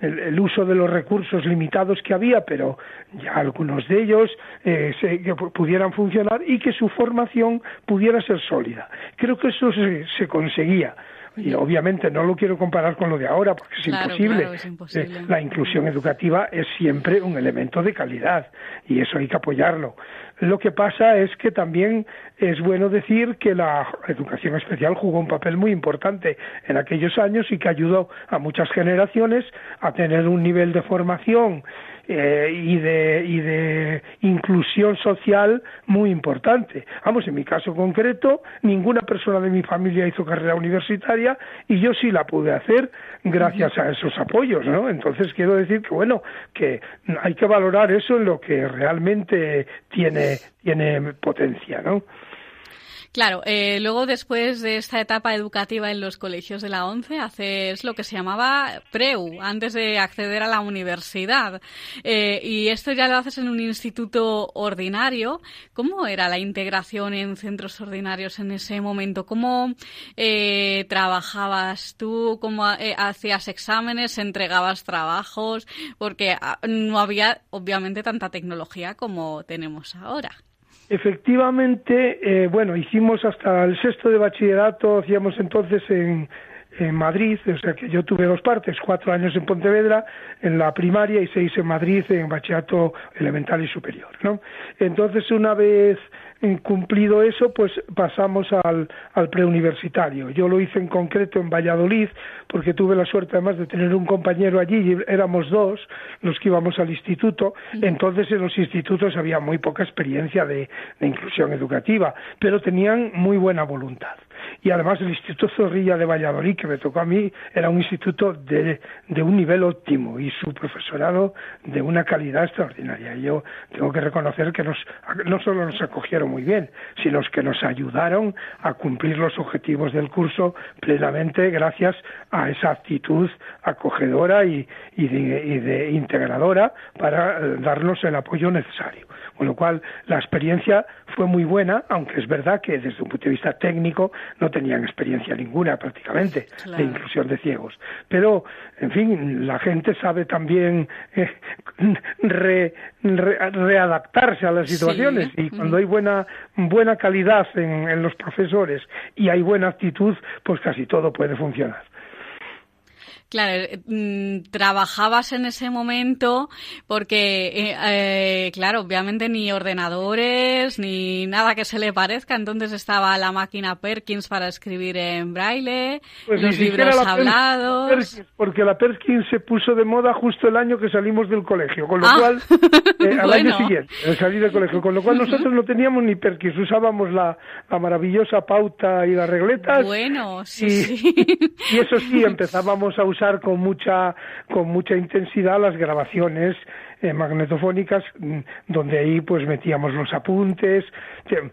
el, uso de los recursos limitados que había, pero ya algunos de ellos eh, que pudieran funcionar y que su formación pudiera ser sólida. Creo que eso se conseguía y obviamente no lo quiero comparar con lo de ahora porque es, imposible. Eh, la inclusión educativa es siempre un elemento de calidad y eso hay que apoyarlo. Lo que pasa es que también es bueno decir que la educación especial jugó un papel muy importante en aquellos años y que ayudó a muchas generaciones a tener un nivel de formación eh, y, de, y de inclusión social muy importante. Vamos, en mi caso concreto, ninguna persona de mi familia hizo carrera universitaria y yo sí la pude hacer gracias a esos apoyos, ¿no? Entonces quiero decir que, bueno, que hay que valorar eso en lo que realmente tiene, tiene potencia, ¿no? Claro, eh, luego después de esta etapa educativa en los colegios de la ONCE, haces lo que se llamaba PREU, antes de acceder a la universidad. Eh, y esto ya lo haces en un instituto ordinario. ¿Cómo era la integración en centros ordinarios en ese momento? ¿Cómo eh, trabajabas tú? ¿Cómo hacías exámenes? ¿Entregabas trabajos? Porque ah, no había, obviamente, tanta tecnología como tenemos ahora. Efectivamente, eh, bueno, hicimos hasta el sexto de bachillerato, hacíamos entonces en, en Madrid, o sea que yo tuve dos partes, cuatro años en Pontevedra, en la primaria y seis en Madrid en bachillerato elemental y superior, ¿no? Entonces una vez cumplido eso, pues pasamos al, al preuniversitario. Yo lo hice en concreto en Valladolid, porque tuve la suerte además de tener un compañero allí, y éramos dos los que íbamos al instituto, entonces en los institutos había muy poca experiencia de inclusión educativa, pero tenían muy buena voluntad y además el Instituto Zorrilla de Valladolid, que me tocó a mí, era un instituto de, de un nivel óptimo y su profesorado de una calidad extraordinaria. Yo tengo que reconocer que nos, no solo nos acogieron muy bien, sino que nos ayudaron a cumplir los objetivos del curso plenamente gracias a esa actitud acogedora y, y, de, y de integradora para eh, darnos el apoyo necesario. Con lo cual, la experiencia fue muy buena, aunque es verdad que desde un punto de vista técnico no tenían experiencia ninguna prácticamente de inclusión de ciegos. Pero, en fin, la gente sabe también eh, readaptarse a las situaciones y cuando hay buena, buena calidad en los profesores y hay buena actitud, pues casi todo puede funcionar. Claro, eh, mm, trabajabas en ese momento porque, eh, eh, claro, obviamente ni ordenadores ni nada que se le parezca. Entonces estaba la máquina Perkins para escribir en braille, pues los libros hablados. porque la Perkins se puso de moda justo el año que salimos del colegio, con lo ah. cual, al año siguiente, salir del colegio, con lo cual nosotros no teníamos ni Perkins, usábamos la, maravillosa pauta y las regletas. Bueno, sí, y, sí. y eso sí, empezábamos a usar usar con mucha, con mucha intensidad las grabaciones eh, magnetofónicas, mm, donde ahí pues metíamos los apuntes,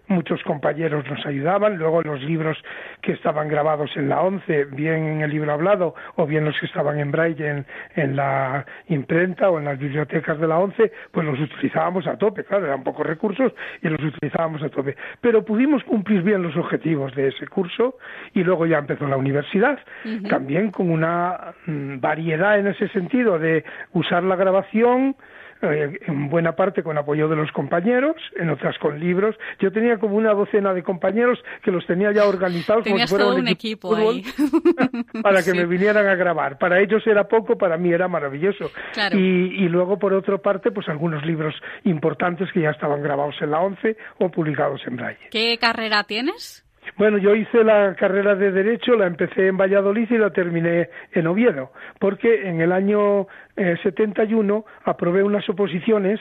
muchos compañeros nos ayudaban, luego los libros que estaban grabados en la ONCE, bien en el libro hablado o bien los que estaban en braille en, en la imprenta o en las bibliotecas de la ONCE, pues los utilizábamos a tope, claro, eran pocos recursos y los utilizábamos a tope. Pero pudimos cumplir bien los objetivos de ese curso y luego ya empezó la universidad, también con una mm, variedad en ese sentido de usar la grabación, en buena parte con apoyo de los compañeros, en otras con libros. Yo tenía como una docena de compañeros que los tenía ya organizados como si fuera un equipo, ahí. para que me vinieran a grabar. Para ellos era poco, para mí era maravilloso. Y, y, luego, por otra parte, pues algunos libros importantes que ya estaban grabados en la ONCE o publicados en braille. ¿Qué carrera tienes? Bueno, yo hice la carrera de Derecho, la empecé en Valladolid y la terminé en Oviedo, porque en el año 71 eh, aprobé unas oposiciones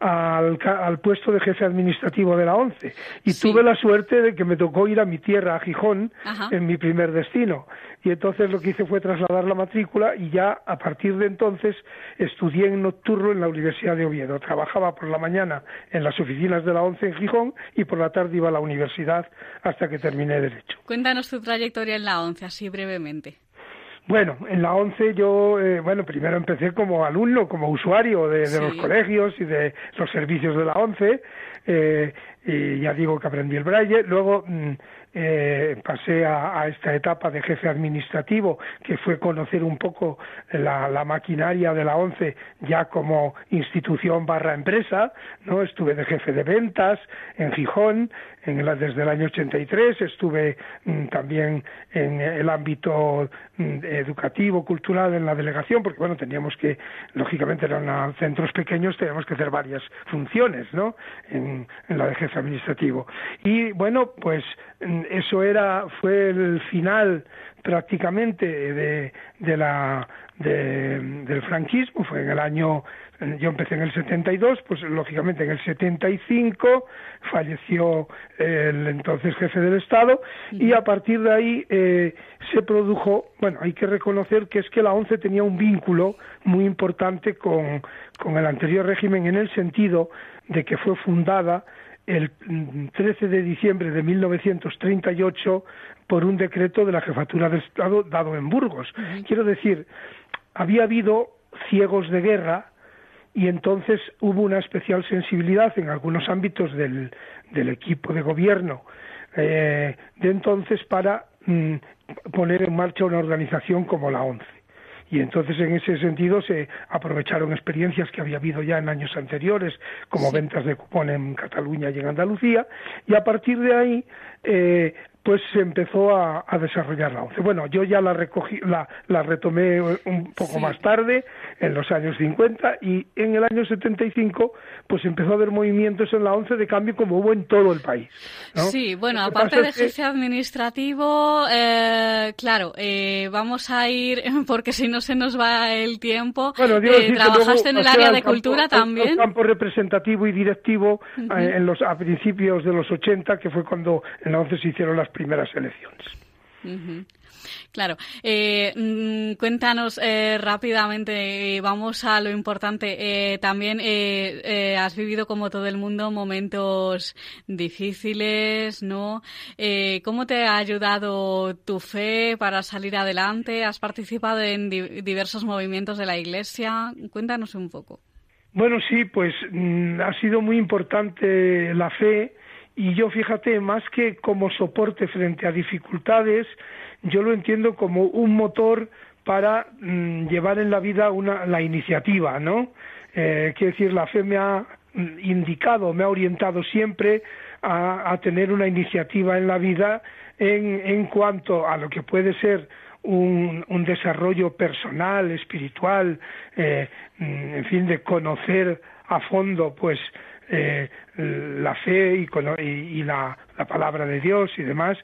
al, al, puesto de jefe administrativo de la ONCE. Y tuve la suerte de que me tocó ir a mi tierra, a Gijón, en mi primer destino. Y entonces lo que hice fue trasladar la matrícula y ya a partir de entonces estudié en nocturno en la Universidad de Oviedo. Trabajaba por la mañana en las oficinas de la ONCE en Gijón y por la tarde iba a la universidad hasta que terminé Derecho. Cuéntanos tu trayectoria en la ONCE, así brevemente. Bueno, en la ONCE yo, eh, bueno, primero empecé como alumno, como usuario de, los colegios y de los servicios de la ONCE, eh, y ya digo que aprendí el braille, luego mm, eh, pasé a, esta etapa de jefe administrativo, que fue conocer un poco la, la maquinaria de la ONCE ya como institución barra empresa, ¿no? Estuve de jefe de ventas en Gijón, en desde el año 83, estuve mm, también en el ámbito mm, educativo, cultural en la delegación, porque bueno, teníamos que, lógicamente eran centros pequeños, teníamos que hacer varias funciones, ¿no? En, la de jefe administrativo. Y bueno, pues mm, eso era, fue el final prácticamente de, de la, del franquismo, fue en el año yo empecé en el 72, pues lógicamente en el 75 falleció el entonces jefe del Estado y a partir de ahí eh, se produjo, bueno, hay que reconocer que es que la ONCE tenía un vínculo muy importante con, con el anterior régimen en el sentido de que fue fundada el 13 de diciembre de 1938 por un decreto de la jefatura del Estado dado en Burgos. Quiero decir, había habido ciegos de guerra y entonces hubo una especial sensibilidad en algunos ámbitos del, del equipo de gobierno eh, de entonces para mm, poner en marcha una organización como la ONCE. Y entonces en ese sentido se aprovecharon experiencias que había habido ya en años anteriores, como ventas de cupón en Cataluña y en Andalucía, y a partir de ahí eh, pues se empezó a, desarrollar la ONCE. Bueno, yo ya la recogí, la, la retomé un poco más tarde, en los años 50, y en el año 75, pues empezó a haber movimientos en la ONCE de cambio como hubo en todo el país. Sí, bueno, aparte de jefe administrativo, eh, claro, eh, vamos a ir, porque si no se nos va el tiempo, eh, trabajaste en el área de cultura también. El campo representativo y directivo en los, a principios de los 80, que fue cuando en la ONCE se hicieron las primeras elecciones. Claro. Eh, mm, cuéntanos eh, rápidamente, eh, vamos a lo importante. también has vivido, como todo el mundo, momentos difíciles, ¿no? ¿Cómo te ha ayudado tu fe para salir adelante? ¿Has participado en diversos movimientos de la Iglesia? Cuéntanos un poco. Bueno, sí, pues mm, ha sido muy importante la fe y yo fíjate, más que como soporte frente a dificultades, yo lo entiendo como un motor para mm, llevar en la vida una, la iniciativa, ¿no? Eh, quiero decir, la fe me ha mm, indicado, me ha orientado siempre a, tener una iniciativa en la vida en, cuanto a lo que puede ser un, un desarrollo personal, espiritual, eh, mm, en fin, de conocer a fondo, pues, eh, la fe y, la, palabra de Dios y demás,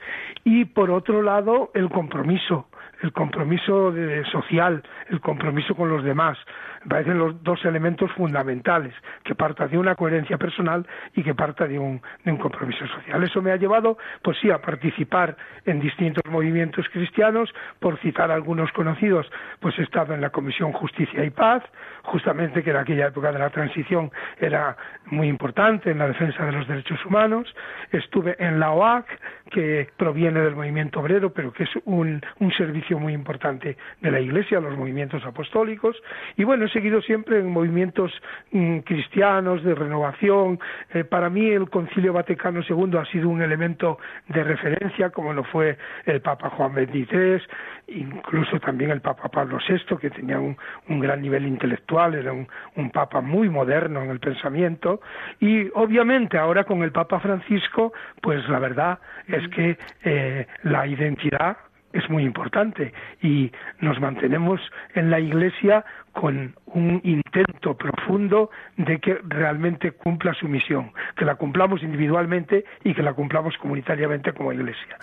y por otro lado el compromiso, el compromiso social, el compromiso con los demás. Me parecen los dos elementos fundamentales, que parta de una coherencia personal y que parta de un, compromiso social. Eso me ha llevado, pues sí, a participar en distintos movimientos cristianos, por citar algunos conocidos, pues he estado en la Comisión Justicia y Paz, justamente que en aquella época de la transición era muy importante en la defensa de los derechos humanos, estuve en la OAC, que proviene del movimiento obrero, pero que es un servicio muy importante de la Iglesia, los movimientos apostólicos, y bueno, he seguido siempre en movimientos mm, cristianos, de renovación. Eh, para mí el Concilio Vaticano II ha sido un elemento de referencia, como lo fue el Papa Juan XXIII, incluso también el Papa Pablo VI, que tenía un, un gran nivel intelectual, era un, un, Papa muy moderno en el pensamiento, y obviamente ahora con el Papa Francisco, pues la verdad es que eh, la identidad es muy importante y nos mantenemos en la Iglesia con un intento profundo de que realmente cumpla su misión, que la cumplamos individualmente y que la cumplamos comunitariamente como Iglesia.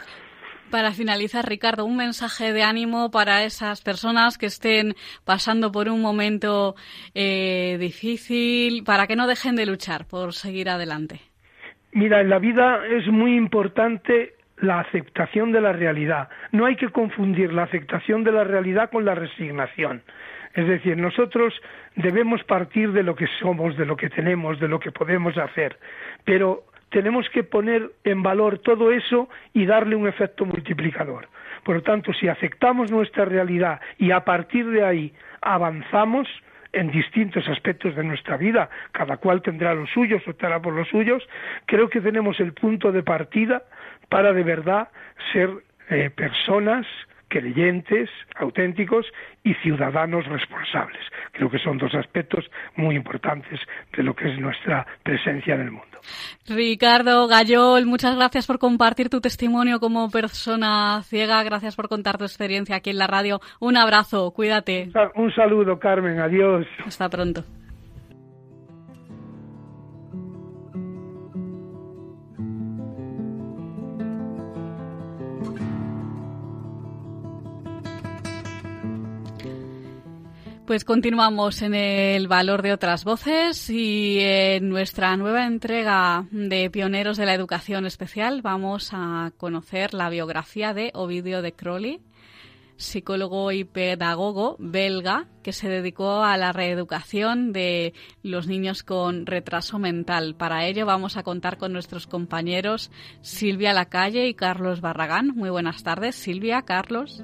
Para finalizar, Ricardo, un mensaje de ánimo para esas personas que estén pasando por un momento eh, difícil, para que no dejen de luchar por seguir adelante. Mira, en la vida es muy importante la aceptación de la realidad. No hay que confundir la aceptación de la realidad con la resignación. Es decir, nosotros debemos partir de lo que somos, de lo que tenemos, de lo que podemos hacer, pero tenemos que poner en valor todo eso y darle un efecto multiplicador. Por lo tanto, si aceptamos nuestra realidad y a partir de ahí avanzamos en distintos aspectos de nuestra vida, cada cual tendrá los suyos, optará por los suyos, creo que tenemos el punto de partida para de verdad ser eh, personas creyentes, auténticos y ciudadanos responsables. Creo que son dos aspectos muy importantes de lo que es nuestra presencia en el mundo. Ricardo Gallol, muchas gracias por compartir tu testimonio como persona ciega. Gracias por contar tu experiencia aquí en la radio. Un abrazo, cuídate. Un saludo, Carmen. Adiós. Hasta pronto. Pues continuamos en el valor de otras voces y en nuestra nueva entrega de Pioneros de la Educación Especial vamos a conocer la biografía de Ovidio de Crowley, psicólogo y pedagogo belga que se dedicó a la reeducación de los niños con retraso mental. Para ello vamos a contar con nuestros compañeros Silvia Lacalle y Carlos Barragán. Muy buenas tardes, Silvia, Carlos.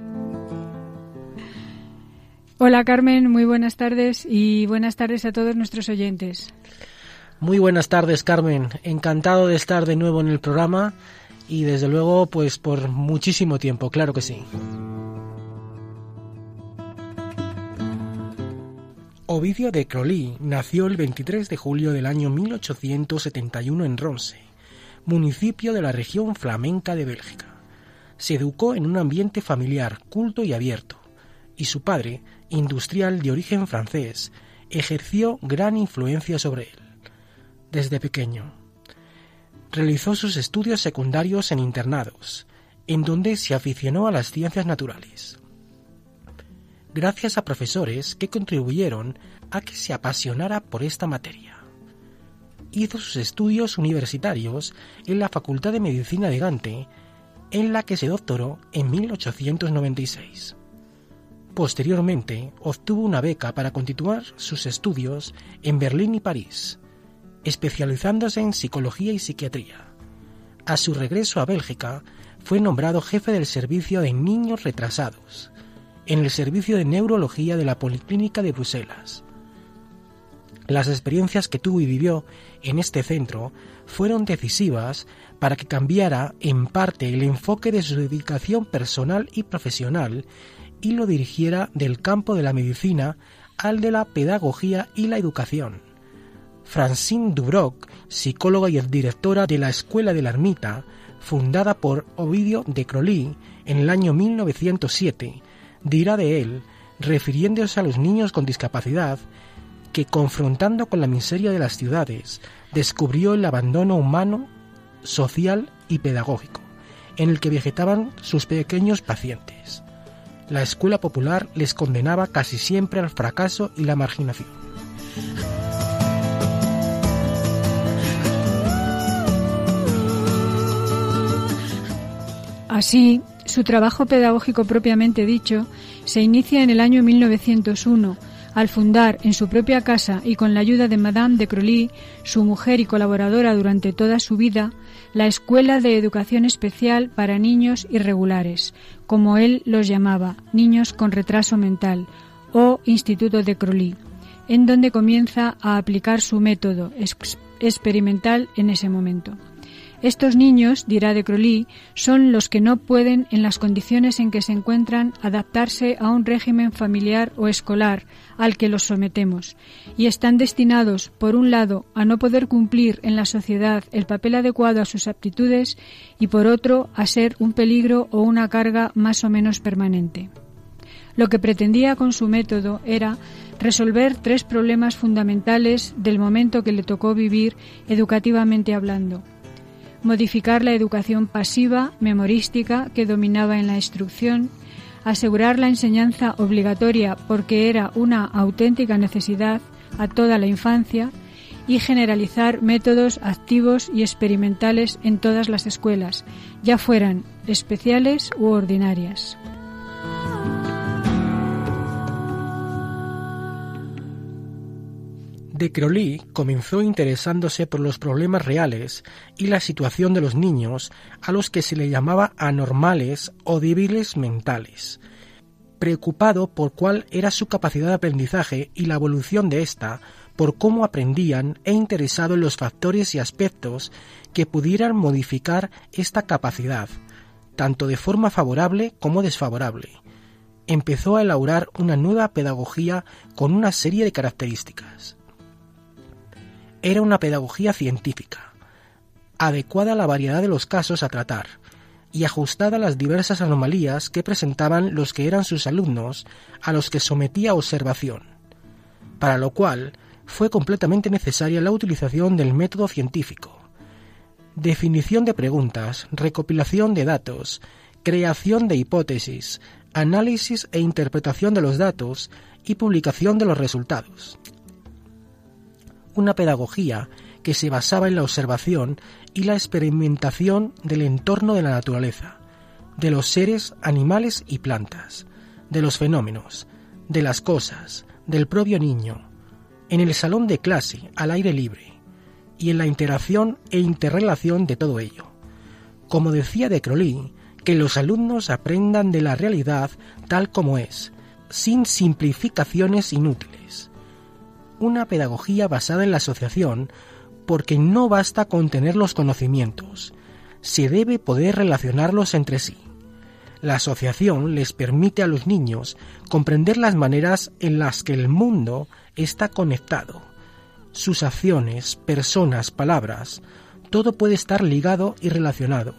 Hola Carmen, muy buenas tardes y buenas tardes a todos nuestros oyentes. Muy buenas tardes Carmen, encantado de estar de nuevo en el programa y desde luego pues por muchísimo tiempo, claro que sí. Ovidio de Crolí nació el 23 de julio del año 1871 en Ronse, municipio de la región flamenca de Bélgica. Se educó en un ambiente familiar, culto y abierto, y su padre, industrial de origen francés, ejerció gran influencia sobre él. Desde pequeño, realizó sus estudios secundarios en internados, en donde se aficionó a las ciencias naturales. Gracias a profesores que contribuyeron a que se apasionara por esta materia. Hizo sus estudios universitarios en la Facultad de Medicina de Gante, en la que se doctoró en 1896. Posteriormente, obtuvo una beca para continuar sus estudios en Berlín y París, especializándose en psicología y psiquiatría. A su regreso a Bélgica, fue nombrado jefe del servicio de niños retrasados, en el servicio de neurología de la Policlínica de Bruselas. Las experiencias que tuvo y vivió en este centro fueron decisivas para que cambiara en parte el enfoque de su dedicación personal y profesional y lo dirigiera del campo de la medicina al de la pedagogía y la educación. Francine Dubroc, psicóloga y directora de la Escuela de la Ermita, fundada por Ovidio de Crolí en el año 1907, dirá de él, refiriéndose a los niños con discapacidad, que confrontando con la miseria de las ciudades, descubrió el abandono humano, social y pedagógico, en el que vegetaban sus pequeños pacientes la escuela popular les condenaba casi siempre al fracaso y la marginación. Así, su trabajo pedagógico propiamente dicho se inicia en el año 1901, al fundar en su propia casa y con la ayuda de Madame de Crolly, su mujer y colaboradora durante toda su vida, la Escuela de Educación Especial para Niños Irregulares, como él los llamaba, niños con retraso mental, o Instituto de Crolí, en donde comienza a aplicar su método experimental en ese momento. Estos niños, dirá de Crolí, son los que no pueden, en las condiciones en que se encuentran, adaptarse a un régimen familiar o escolar al que los sometemos, y están destinados, por un lado, a no poder cumplir en la sociedad el papel adecuado a sus aptitudes y, por otro, a ser un peligro o una carga más o menos permanente. Lo que pretendía con su método era resolver tres problemas fundamentales del momento que le tocó vivir educativamente hablando modificar la educación pasiva, memorística, que dominaba en la instrucción, asegurar la enseñanza obligatoria porque era una auténtica necesidad a toda la infancia y generalizar métodos activos y experimentales en todas las escuelas, ya fueran especiales u ordinarias. De Crowley comenzó interesándose por los problemas reales y la situación de los niños a los que se le llamaba anormales o débiles mentales. preocupado por cuál era su capacidad de aprendizaje y la evolución de ésta, por cómo aprendían e interesado en los factores y aspectos que pudieran modificar esta capacidad, tanto de forma favorable como desfavorable. Empezó a elaborar una nueva pedagogía con una serie de características. Era una pedagogía científica, adecuada a la variedad de los casos a tratar, y ajustada a las diversas anomalías que presentaban los que eran sus alumnos, a los que sometía observación, para lo cual fue completamente necesaria la utilización del método científico. Definición de preguntas, recopilación de datos, creación de hipótesis, análisis e interpretación de los datos y publicación de los resultados. Una pedagogía que se basaba en la observación y la experimentación del entorno de la naturaleza, de los seres, animales y plantas, de los fenómenos, de las cosas, del propio niño, en el salón de clase, al aire libre, y en la interacción e interrelación de todo ello. Como decía de Crowley, que los alumnos aprendan de la realidad tal como es, sin simplificaciones inútiles. Una pedagogía basada en la asociación porque no basta con tener los conocimientos, se debe poder relacionarlos entre sí. La asociación les permite a los niños comprender las maneras en las que el mundo está conectado. Sus acciones, personas, palabras, todo puede estar ligado y relacionado,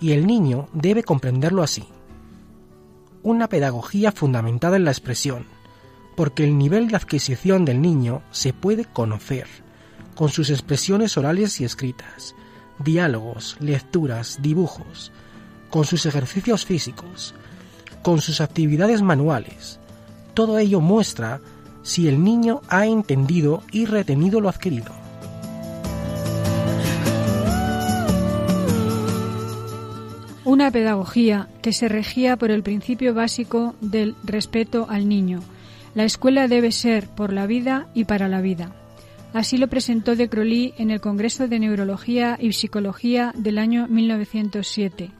y el niño debe comprenderlo así. Una pedagogía fundamentada en la expresión, porque el nivel de adquisición del niño se puede conocer con sus expresiones orales y escritas, diálogos, lecturas, dibujos, con sus ejercicios físicos, con sus actividades manuales. Todo ello muestra si el niño ha entendido y retenido lo adquirido. Una pedagogía que se regía por el principio básico del respeto al niño. La escuela debe ser por la vida y para la vida. Así lo presentó de Crowley en el Congreso de Neurología y Psicología del año 1907.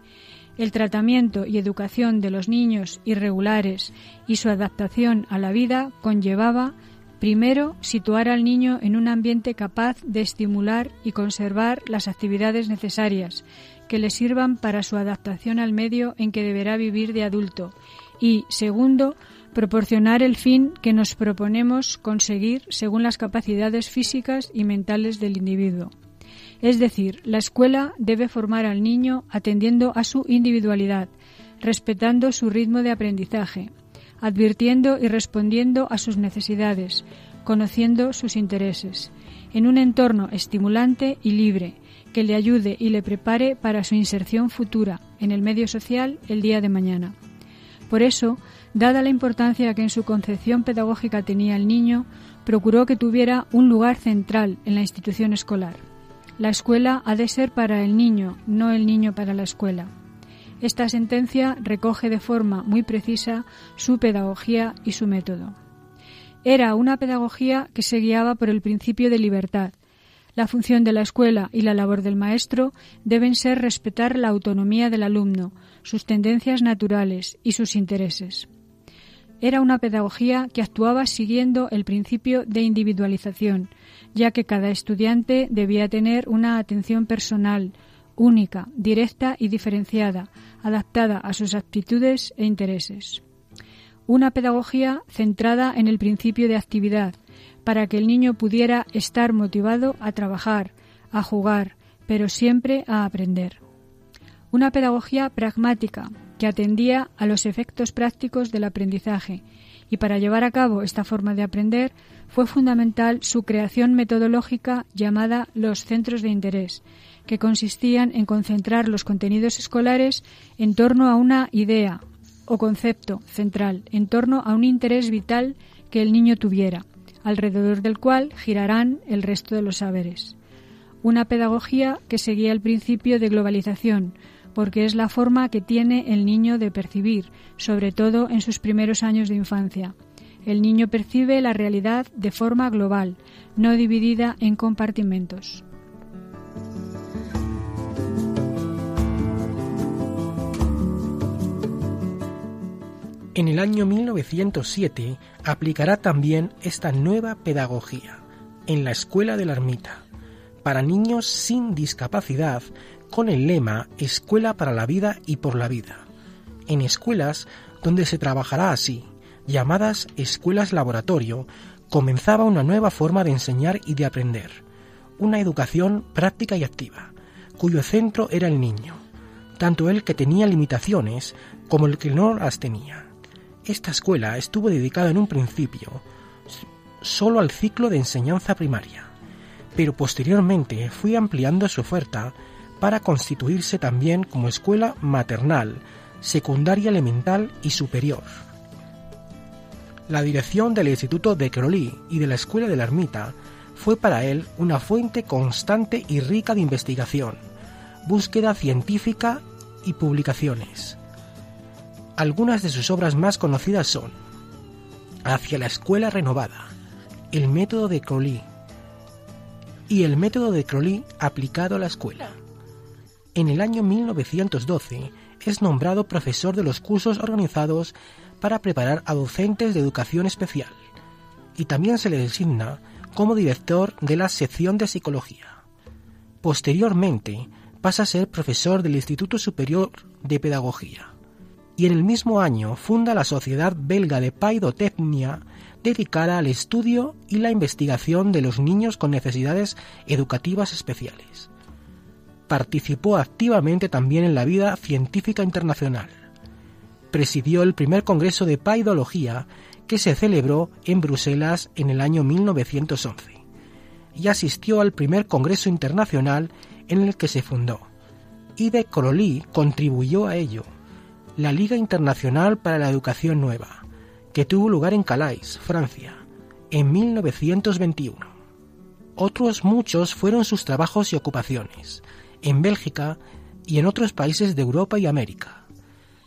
El tratamiento y educación de los niños irregulares y su adaptación a la vida conllevaba, primero, situar al niño en un ambiente capaz de estimular y conservar las actividades necesarias que le sirvan para su adaptación al medio en que deberá vivir de adulto y, segundo, proporcionar el fin que nos proponemos conseguir según las capacidades físicas y mentales del individuo. Es decir, la escuela debe formar al niño atendiendo a su individualidad, respetando su ritmo de aprendizaje, advirtiendo y respondiendo a sus necesidades, conociendo sus intereses, en un entorno estimulante y libre, que le ayude y le prepare para su inserción futura en el medio social el día de mañana. Por eso, Dada la importancia que en su concepción pedagógica tenía el niño, procuró que tuviera un lugar central en la institución escolar. La escuela ha de ser para el niño, no el niño para la escuela. Esta sentencia recoge de forma muy precisa su pedagogía y su método. Era una pedagogía que se guiaba por el principio de libertad. La función de la escuela y la labor del maestro deben ser respetar la autonomía del alumno, sus tendencias naturales y sus intereses. Era una pedagogía que actuaba siguiendo el principio de individualización, ya que cada estudiante debía tener una atención personal, única, directa y diferenciada, adaptada a sus aptitudes e intereses. Una pedagogía centrada en el principio de actividad, para que el niño pudiera estar motivado a trabajar, a jugar, pero siempre a aprender. Una pedagogía pragmática, que atendía a los efectos prácticos del aprendizaje, y para llevar a cabo esta forma de aprender fue fundamental su creación metodológica llamada los centros de interés, que consistían en concentrar los contenidos escolares en torno a una idea o concepto central, en torno a un interés vital que el niño tuviera, alrededor del cual girarán el resto de los saberes. Una pedagogía que seguía el principio de globalización, porque es la forma que tiene el niño de percibir, sobre todo en sus primeros años de infancia. El niño percibe la realidad de forma global, no dividida en compartimentos. En el año 1907 aplicará también esta nueva pedagogía en la Escuela de la Ermita para niños sin discapacidad con el lema Escuela para la Vida y por la Vida, en escuelas donde se trabajará así, llamadas escuelas laboratorio, comenzaba una nueva forma de enseñar y de aprender, una educación práctica y activa, cuyo centro era el niño, tanto el que tenía limitaciones como el que no las tenía. Esta escuela estuvo dedicada en un principio solo al ciclo de enseñanza primaria, pero posteriormente fue ampliando su oferta para constituirse también como escuela maternal, secundaria elemental y superior. La dirección del Instituto de Crowley y de la Escuela de la Ermita fue para él una fuente constante y rica de investigación, búsqueda científica y publicaciones. Algunas de sus obras más conocidas son Hacia la Escuela Renovada, El método de Crowley y el método de Crowley aplicado a la escuela. En el año 1912 es nombrado profesor de los cursos organizados para preparar a docentes de educación especial y también se le designa como director de la sección de psicología. Posteriormente pasa a ser profesor del Instituto Superior de Pedagogía y en el mismo año funda la Sociedad Belga de Paidotecnia dedicada al estudio y la investigación de los niños con necesidades educativas especiales. Participó activamente también en la vida científica internacional presidió el primer Congreso de Paidología que se celebró en Bruselas en el año 1911 y asistió al primer Congreso Internacional en el que se fundó. Y de Crowley contribuyó a ello, la Liga Internacional para la Educación Nueva, que tuvo lugar en Calais, Francia, en 1921. Otros muchos fueron sus trabajos y ocupaciones, en Bélgica y en otros países de Europa y América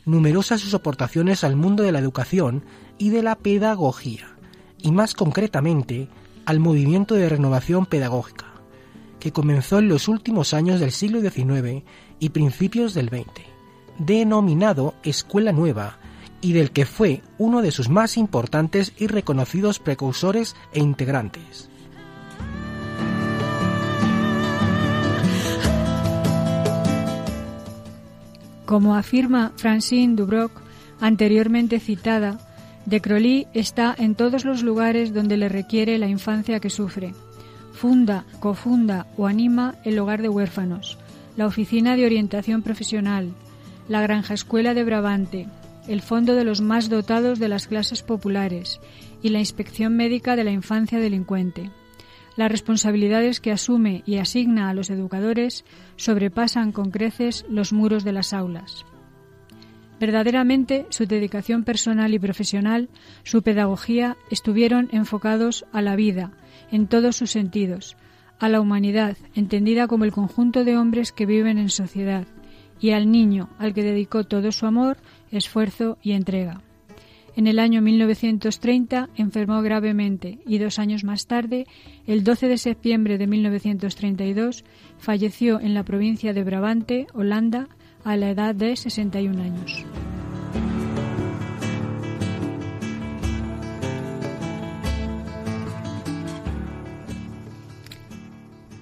numerosas sus aportaciones al mundo de la educación y de la pedagogía, y más concretamente al movimiento de renovación pedagógica, que comenzó en los últimos años del siglo XIX y principios del XX, denominado Escuela Nueva, y del que fue uno de sus más importantes y reconocidos precursores e integrantes. Como afirma Francine Dubroc, anteriormente citada, de Crowley está en todos los lugares donde le requiere la infancia que sufre. Funda, cofunda o anima el hogar de huérfanos, la oficina de orientación profesional, la granja escuela de Brabante, el fondo de los más dotados de las clases populares y la inspección médica de la infancia delincuente. Las responsabilidades que asume y asigna a los educadores sobrepasan con creces los muros de las aulas. Verdaderamente, su dedicación personal y profesional, su pedagogía, estuvieron enfocados a la vida, en todos sus sentidos, a la humanidad, entendida como el conjunto de hombres que viven en sociedad, y al niño, al que dedicó todo su amor, esfuerzo y entrega. En el año 1930 enfermó gravemente y dos años más tarde, el 12 de septiembre de 1932, falleció en la provincia de Brabante, Holanda, a la edad de 61 años.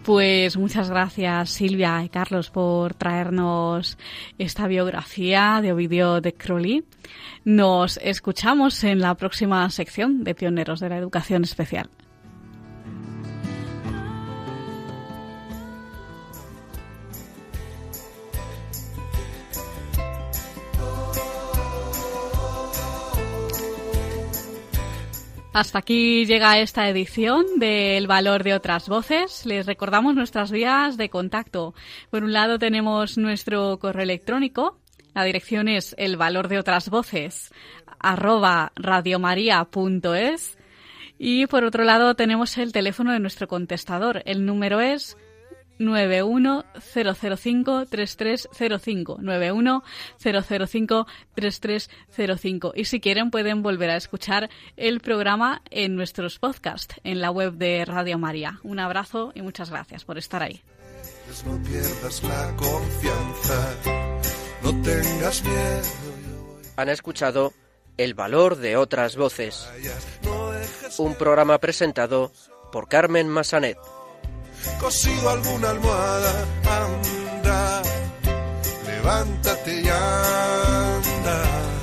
Pues muchas gracias Silvia y Carlos por traernos esta biografía de Ovidio de Crowley. Nos escuchamos en la próxima sección de Pioneros de la Educación Especial. Hasta aquí llega esta edición del Valor de otras voces. Les recordamos nuestras vías de contacto. Por un lado tenemos nuestro correo electrónico. La dirección es el valor de otras voces radiomaria.es y por otro lado tenemos el teléfono de nuestro contestador. El número es 910053305 910053305 y si quieren pueden volver a escuchar el programa en nuestros podcasts en la web de Radio María. Un abrazo y muchas gracias por estar ahí. No pierdas la confianza, no tengas miedo. Han escuchado El valor de otras voces. Un programa presentado por Carmen Massanet cosido alguna almohada. Anda, levántate y anda.